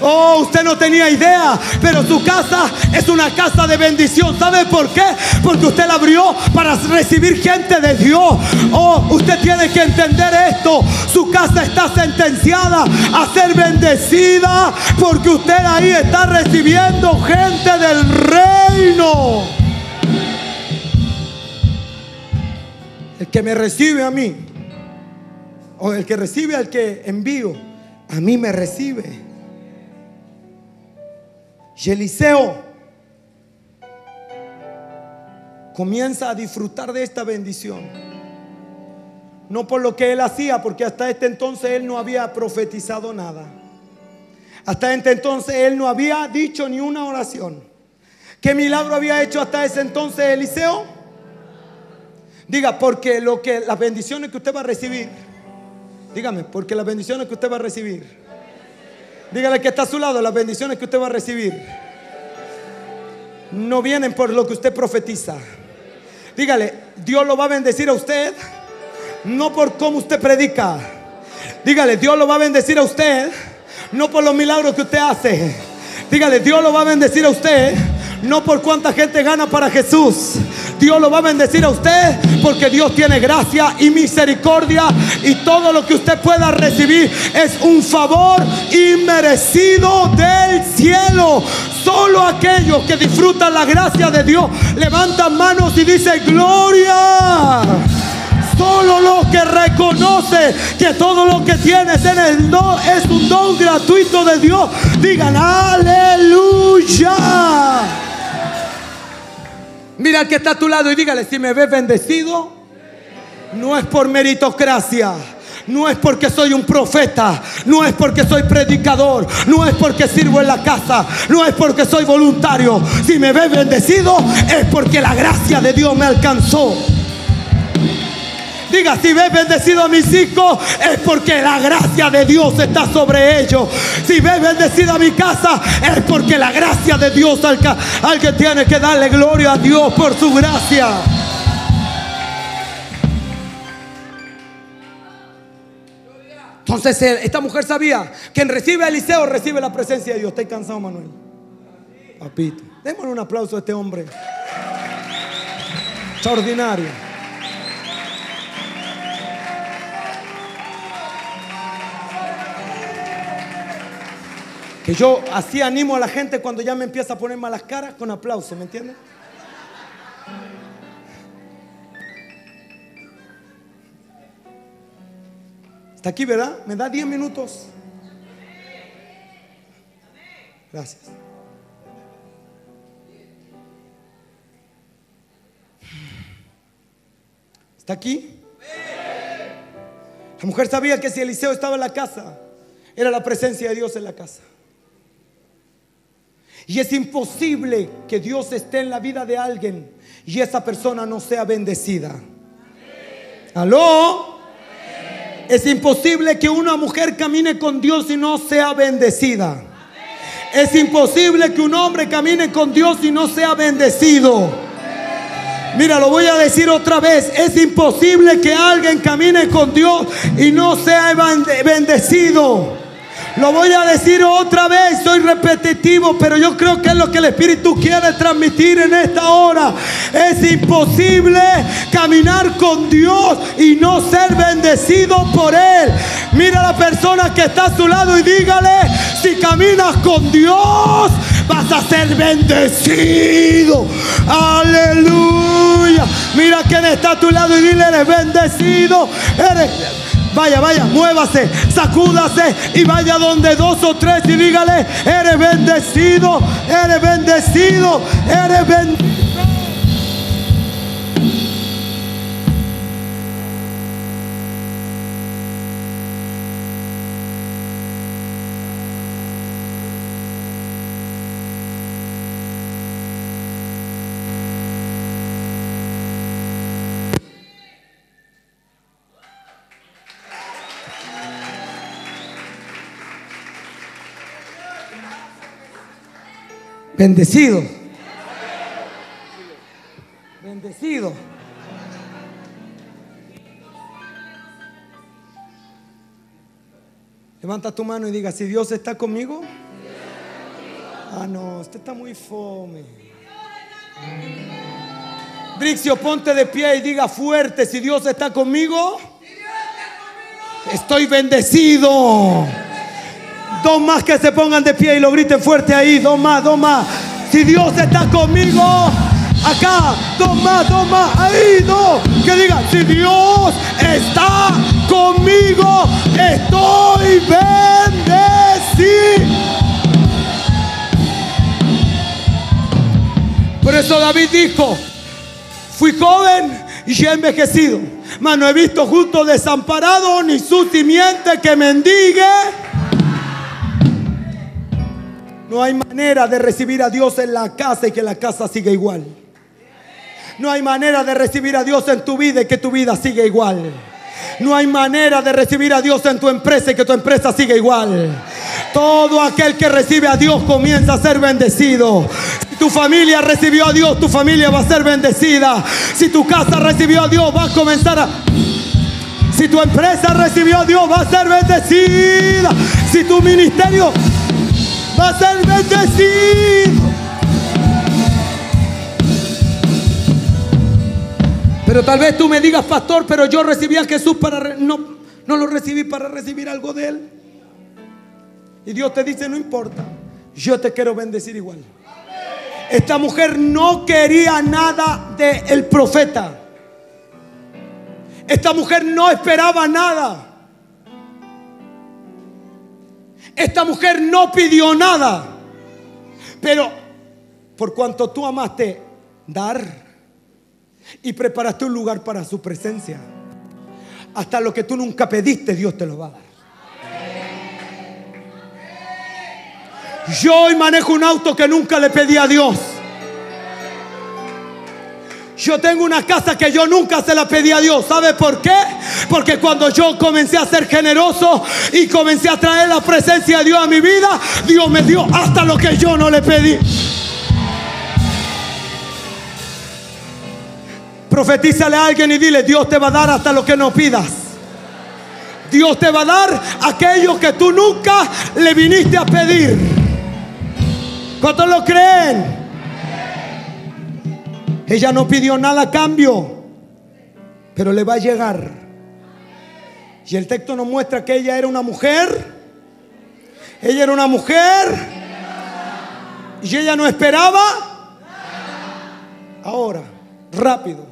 Oh, usted no tenía idea, pero su casa es una casa de bendición. ¿Sabe por qué? Porque usted la abrió para recibir gente de Dios. Oh, usted tiene que entender esto. Su casa está sentenciada a ser bendecida porque usted ahí está recibiendo gente del reino. El que me recibe a mí, o el que recibe al que envío, a mí me recibe. Y Eliseo comienza a disfrutar de esta bendición. No por lo que él hacía, porque hasta este entonces él no había profetizado nada. Hasta este entonces él no había dicho ni una oración. ¿Qué milagro había hecho hasta ese entonces Eliseo? Diga, porque lo que las bendiciones que usted va a recibir, dígame, porque las bendiciones que usted va a recibir Dígale que está a su lado, las bendiciones que usted va a recibir no vienen por lo que usted profetiza. Dígale, Dios lo va a bendecir a usted, no por cómo usted predica. Dígale, Dios lo va a bendecir a usted, no por los milagros que usted hace. Dígale, Dios lo va a bendecir a usted no por cuánta gente gana para Jesús. Dios lo va a bendecir a usted porque Dios tiene gracia y misericordia y todo lo que usted pueda recibir es un favor inmerecido del cielo. Solo aquellos que disfrutan la gracia de Dios levantan manos y dicen gloria. Solo los que reconocen que todo lo que tienes en el don es un don gratuito de Dios, digan aleluya. Mira al que está a tu lado y dígale, si me ves bendecido, no es por meritocracia. No es porque soy un profeta, no es porque soy predicador, no es porque sirvo en la casa, no es porque soy voluntario. Si me ves bendecido es porque la gracia de Dios me alcanzó. Diga, si ves bendecido a mis hijos, es porque la gracia de Dios está sobre ellos. Si ves bendecido a mi casa, es porque la gracia de Dios al que tiene que darle gloria a Dios por su gracia. Entonces esta mujer sabía que en recibe a Eliseo recibe la presencia de Dios. ¿Estás cansado, Manuel? Papito. Démosle un aplauso a este hombre. Extraordinario. Que yo así animo a la gente cuando ya me empieza a poner malas caras con aplauso, ¿me entiendes? Está aquí, ¿verdad? ¿Me da 10 minutos? Gracias. ¿Está aquí? La mujer sabía que si Eliseo estaba en la casa, era la presencia de Dios en la casa. Y es imposible que Dios esté en la vida de alguien y esa persona no sea bendecida. ¿Aló? Es imposible que una mujer camine con Dios y no sea bendecida. Es imposible que un hombre camine con Dios y no sea bendecido. Mira, lo voy a decir otra vez. Es imposible que alguien camine con Dios y no sea bendecido. Lo voy a decir otra vez, soy repetitivo, pero yo creo que es lo que el Espíritu quiere transmitir en esta hora. Es imposible caminar con Dios y no ser bendecido por Él. Mira a la persona que está a su lado y dígale, si caminas con Dios, vas a ser bendecido. Aleluya. Mira quién está a tu lado y dile, eres bendecido. Eres Vaya, vaya, muévase, sacúdase y vaya donde dos o tres y dígale, eres bendecido, eres bendecido, eres bendecido. Bendecido. Bendecido. Levanta tu mano y diga, si Dios está conmigo. Ah, no, usted está muy fome. Drixio, ponte de pie y diga fuerte, si Dios está conmigo. Estoy bendecido. Dos más que se pongan de pie y lo griten fuerte ahí. Dos más, dos más. Si Dios está conmigo, acá. Dos más, dos más. Ahí, dos. Que diga, si Dios está conmigo, estoy bendecido. Por eso David dijo, fui joven y ya envejecido. Mas no he visto justo desamparado ni su simiente que mendigue. No hay manera de recibir a Dios en la casa y que la casa siga igual. No hay manera de recibir a Dios en tu vida y que tu vida siga igual. No hay manera de recibir a Dios en tu empresa y que tu empresa siga igual. Todo aquel que recibe a Dios comienza a ser bendecido. Si tu familia recibió a Dios, tu familia va a ser bendecida. Si tu casa recibió a Dios, va a comenzar a... Si tu empresa recibió a Dios, va a ser bendecida. Si tu ministerio va a ser bendecido. Pero tal vez tú me digas, pastor, pero yo recibí a Jesús para... no, no lo recibí para recibir algo de Él. Y Dios te dice, no importa, yo te quiero bendecir igual. Esta mujer no quería nada del profeta. Esta mujer no esperaba nada. Esta mujer no pidió nada. Pero por cuanto tú amaste dar y preparaste un lugar para su presencia, hasta lo que tú nunca pediste, Dios te lo va a dar. Yo hoy manejo un auto que nunca le pedí a Dios. Yo tengo una casa que yo nunca se la pedí a Dios. ¿Sabe por qué? Porque cuando yo comencé a ser generoso y comencé a traer la presencia de Dios a mi vida, Dios me dio hasta lo que yo no le pedí. Profetízale a alguien y dile, Dios te va a dar hasta lo que no pidas. Dios te va a dar aquello que tú nunca le viniste a pedir. ¿Cuántos lo creen? Ella no pidió nada a cambio, pero le va a llegar. Y el texto nos muestra que ella era una mujer. Ella era una mujer. Y ella no esperaba. Ahora, rápido.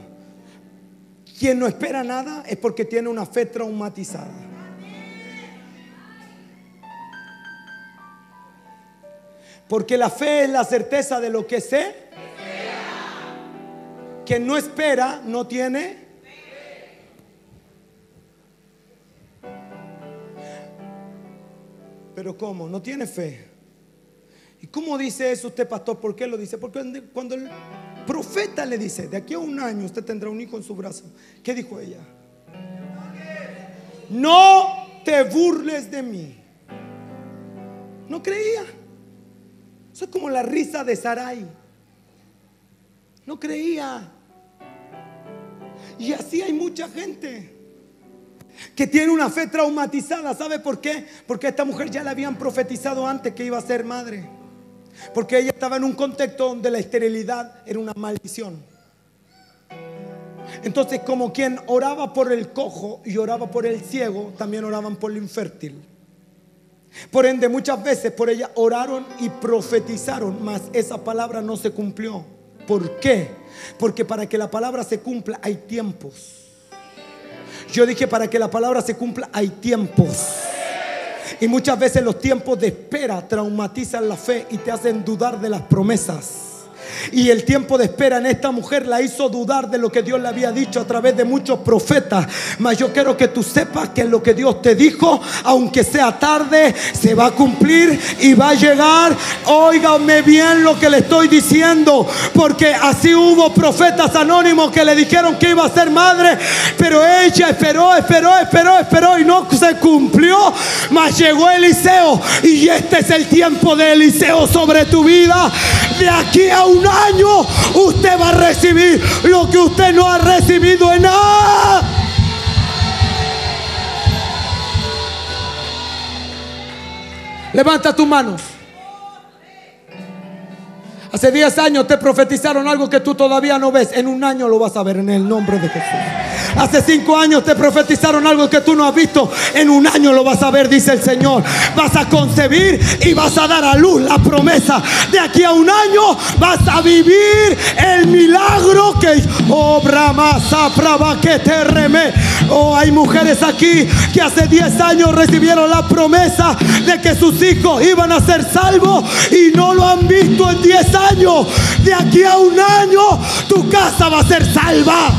Quien no espera nada es porque tiene una fe traumatizada. Porque la fe es la certeza de lo que sé. Quien no espera no tiene. Pero ¿cómo? No tiene fe. ¿Y cómo dice eso usted, pastor? ¿Por qué lo dice? Porque cuando el profeta le dice, de aquí a un año usted tendrá un hijo en su brazo, ¿qué dijo ella? No te burles de mí. No creía. Eso es como la risa de Sarai. No creía. Y así hay mucha gente que tiene una fe traumatizada. ¿Sabe por qué? Porque a esta mujer ya le habían profetizado antes que iba a ser madre. Porque ella estaba en un contexto donde la esterilidad era una maldición. Entonces, como quien oraba por el cojo y oraba por el ciego, también oraban por el infértil. Por ende, muchas veces por ella oraron y profetizaron, mas esa palabra no se cumplió. ¿Por qué? Porque para que la palabra se cumpla hay tiempos. Yo dije, para que la palabra se cumpla hay tiempos. Y muchas veces los tiempos de espera traumatizan la fe y te hacen dudar de las promesas. Y el tiempo de espera en esta mujer la hizo dudar de lo que Dios le había dicho a través de muchos profetas. Mas yo quiero que tú sepas que lo que Dios te dijo, aunque sea tarde, se va a cumplir y va a llegar. Óigame bien lo que le estoy diciendo, porque así hubo profetas anónimos que le dijeron que iba a ser madre, pero ella esperó, esperó, esperó, esperó y no se cumplió. Mas llegó Eliseo y este es el tiempo de Eliseo sobre tu vida. De aquí a un año usted va a recibir lo que usted no ha recibido en nada. Levanta tus manos. Hace 10 años te profetizaron algo que tú todavía no ves. En un año lo vas a ver en el nombre de Jesús. Hace 5 años te profetizaron algo que tú no has visto. En un año lo vas a ver, dice el Señor. Vas a concebir y vas a dar a luz la promesa. De aquí a un año vas a vivir milagro que obra más que te reme. Oh, hay mujeres aquí que hace 10 años recibieron la promesa de que sus hijos iban a ser salvos y no lo han visto en 10 años años, de aquí a un año, tu casa va a ser salva.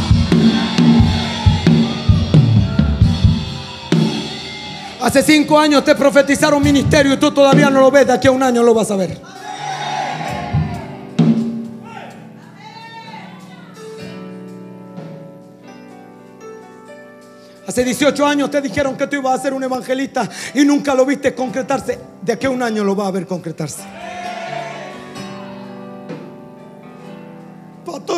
Hace cinco años te profetizaron ministerio y tú todavía no lo ves, de aquí a un año lo vas a ver. Hace 18 años te dijeron que tú ibas a ser un evangelista y nunca lo viste concretarse. De aquí a un año lo va a ver concretarse.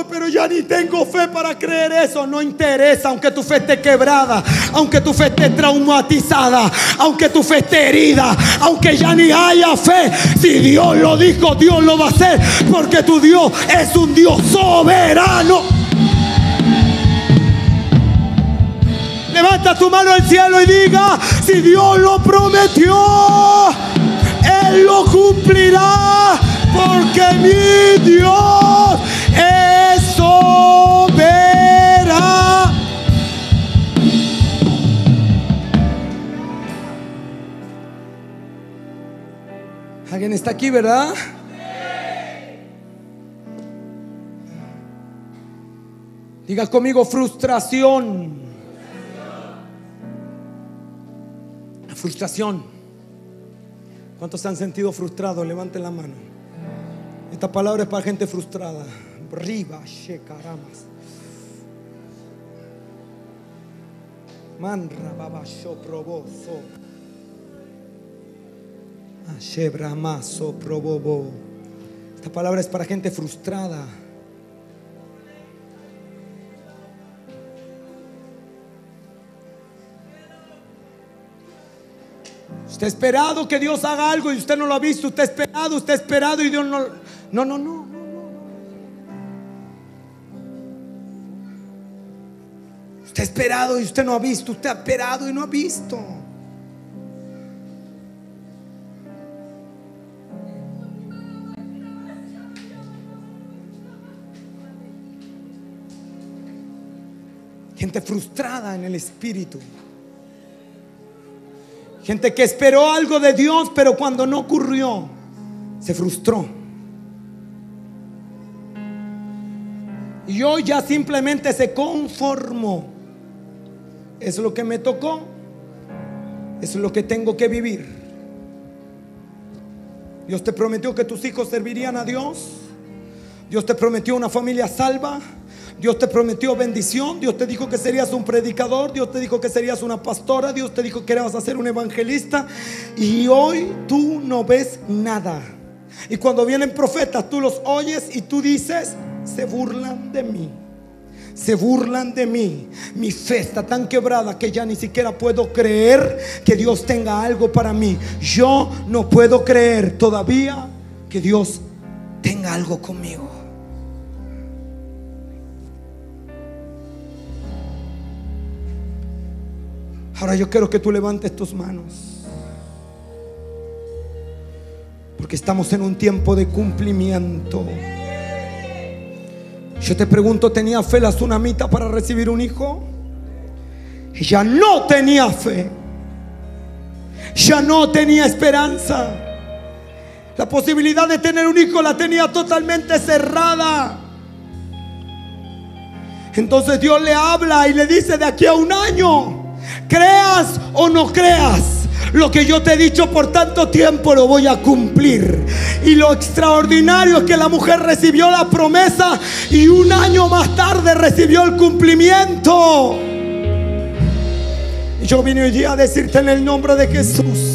pero ya ni tengo fe para creer eso. No interesa, aunque tu fe esté quebrada, aunque tu fe esté traumatizada, aunque tu fe esté herida, aunque ya ni haya fe. Si Dios lo dijo, Dios lo va a hacer, porque tu Dios es un Dios soberano. Levanta tu mano al cielo y diga, si Dios lo prometió, Él lo cumplirá, porque mi Dios es soberano. ¿Alguien está aquí, verdad? Diga conmigo frustración. Frustración. ¿Cuántos se han sentido frustrados? Levanten la mano. Esta palabra es para gente frustrada. Riba, shekaramas. Manra babasho proboso. Shebramaso probobo. Esta palabra es para gente frustrada. Usted ha esperado que Dios haga algo y usted no lo ha visto. Usted ha esperado, usted ha esperado y Dios no. No, no, no. Usted ha esperado y usted no ha visto. Usted ha esperado y no ha visto. Gente frustrada en el espíritu. Gente que esperó algo de Dios, pero cuando no ocurrió, se frustró. Y hoy ya simplemente se conformó. Es lo que me tocó. Es lo que tengo que vivir. Dios te prometió que tus hijos servirían a Dios. Dios te prometió una familia salva. Dios te prometió bendición. Dios te dijo que serías un predicador. Dios te dijo que serías una pastora. Dios te dijo que eras a ser un evangelista. Y hoy tú no ves nada. Y cuando vienen profetas, tú los oyes y tú dices, se burlan de mí se burlan de mí. Mi fe está tan quebrada que ya ni siquiera puedo creer que Dios tenga algo para mí. Yo no puedo creer todavía que Dios tenga algo conmigo. Ahora yo quiero que tú levantes tus manos. Porque estamos en un tiempo de cumplimiento. Yo te pregunto, ¿tenía fe la tsunamita para recibir un hijo? Ella no tenía fe. Ya no tenía esperanza. La posibilidad de tener un hijo la tenía totalmente cerrada. Entonces Dios le habla y le dice de aquí a un año, creas o no creas, lo que yo te he dicho por tanto tiempo lo voy a cumplir. Y lo extraordinario es que la mujer recibió la promesa y un año más tarde recibió el cumplimiento. Yo vine hoy día a decirte en el nombre de Jesús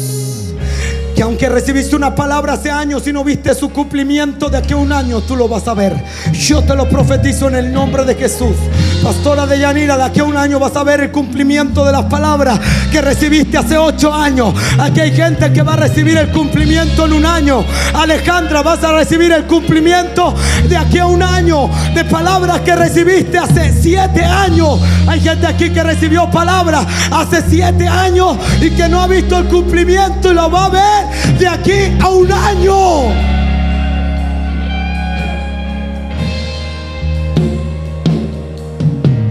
que aunque recibiste una palabra hace años y no viste su cumplimiento, de aquí a un año tú lo vas a ver. Yo te lo profetizo en el nombre de Jesús. Pastora de Yanira, de aquí a un año vas a ver el cumplimiento de las palabras que recibiste hace ocho años. Aquí hay gente que va a recibir el cumplimiento en un año. Alejandra, vas a recibir el cumplimiento de aquí a un año de palabras que recibiste hace siete años. Hay gente aquí que recibió palabras hace siete años y que no ha visto el cumplimiento y lo va a ver de aquí a un año.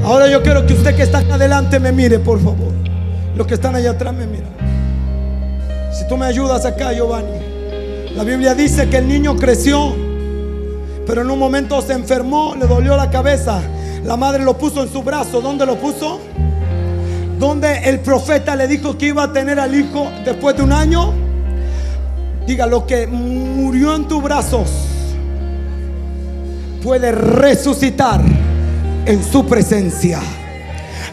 Ahora yo quiero que usted que está adelante me mire, por favor. Los que están allá atrás me miran. Si tú me ayudas acá, Giovanni. La Biblia dice que el niño creció, pero en un momento se enfermó, le dolió la cabeza. La madre lo puso en su brazo. ¿Dónde lo puso? Donde el profeta le dijo que iba a tener al hijo después de un año. Diga, lo que murió en tus brazos puede resucitar en su presencia.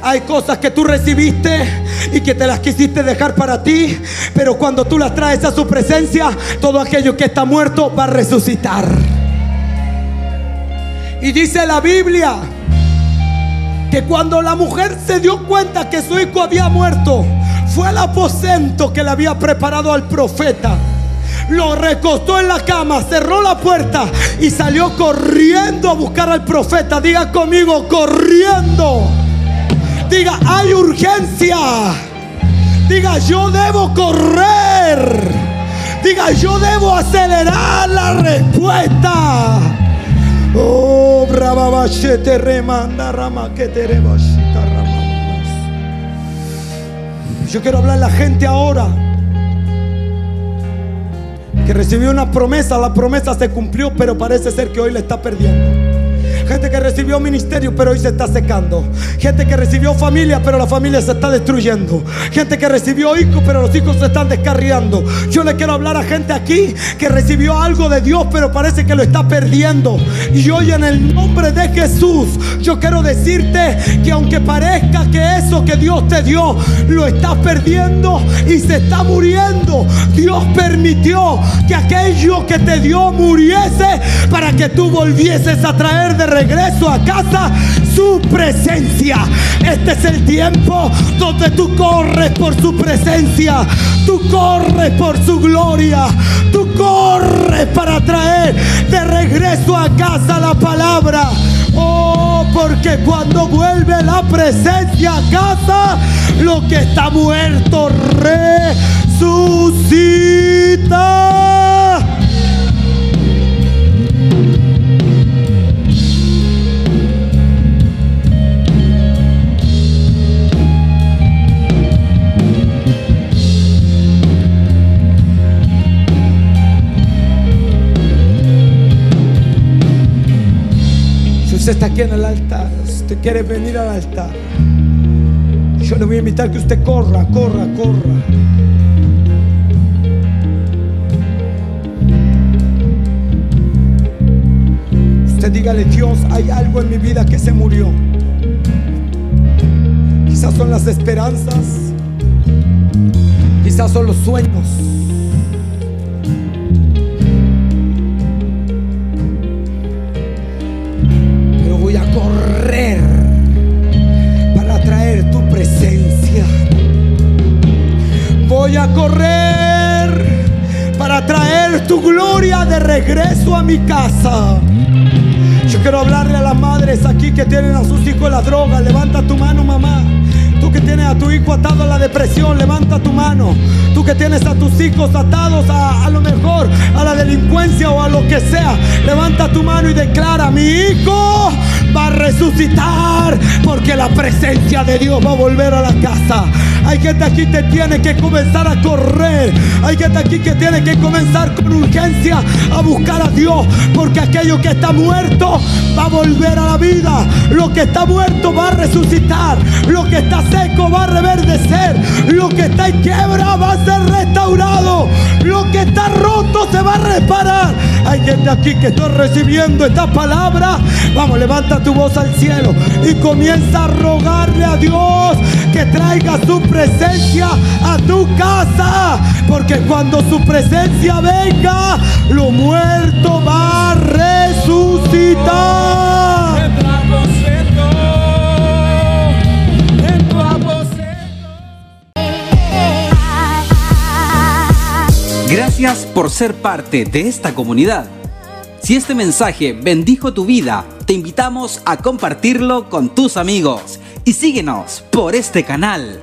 Hay cosas que tú recibiste y que te las quisiste dejar para ti, pero cuando tú las traes a su presencia, todo aquello que está muerto va a resucitar. Y dice la Biblia que cuando la mujer se dio cuenta que su hijo había muerto, fue al aposento que le había preparado al profeta lo recostó en la cama, cerró la puerta y salió corriendo a buscar al profeta. Diga conmigo, corriendo. Diga, hay urgencia. Diga, yo debo correr. Diga, yo debo acelerar la respuesta. Oh, brava te remanda rama que te Yo quiero hablar a la gente ahora que recibió una promesa, la promesa se cumplió, pero parece ser que hoy le está perdiendo. Gente que recibió ministerio, pero hoy se está secando. Gente que recibió familia, pero la familia se está destruyendo. Gente que recibió hijos, pero los hijos se están descarriando. Yo le quiero hablar a gente aquí que recibió algo de Dios, pero parece que lo está perdiendo. Y hoy en el nombre de Jesús, yo quiero decirte que aunque parezca que eso que Dios te dio lo estás perdiendo y se está muriendo, Dios permitió que aquello que te dio muriese para que tú volvieses a traer de regreso a casa su presencia. Este es el tiempo donde tú corres por su presencia, tú corres por su gloria, tú corres para traer de regreso a casa la palabra. Oh, porque cuando vuelve la presencia a casa, lo que está muerto resucita. Usted está aquí en el altar, usted quiere venir al altar, yo le voy a invitar que usted corra, corra, corra. Usted dígale, Dios, hay algo en mi vida que se murió. Quizás son las esperanzas, quizás son los sueños. Correr para traer tu gloria de regreso a mi casa. Yo quiero hablarle a las madres aquí que tienen a sus hijos la droga. Levanta tu mano, mamá. Tú que tienes a tu hijo atado a la depresión, levanta tu mano. Tú que tienes a tus hijos atados a, a lo mejor a la delincuencia o a lo que sea, levanta tu mano y declara, mi hijo va a resucitar porque la presencia de Dios va a volver a la casa. Hay gente aquí que tiene que comenzar a correr. Hay gente aquí que tiene que comenzar con urgencia a buscar a Dios. Porque aquello que está muerto va a volver a la vida. Lo que está muerto va a resucitar. Lo que está seco va a reverdecer. Lo que está en quiebra va a ser restaurado. Lo que está roto se va a reparar. Hay gente aquí que está recibiendo esta palabra. Vamos, levanta tu voz al cielo y comienza a rogarle a Dios que traiga su presencia a tu casa. Porque cuando su presencia venga, lo muerto va a resucitar. En tu aposento, en tu aposento. Gracias por ser parte de esta comunidad. Si este mensaje bendijo tu vida, te invitamos a compartirlo con tus amigos y síguenos por este canal.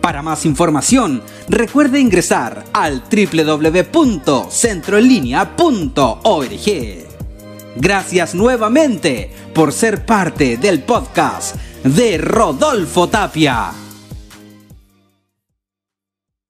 Para más información, recuerde ingresar al www.centroenlinea.org. Gracias nuevamente por ser parte del podcast de Rodolfo Tapia.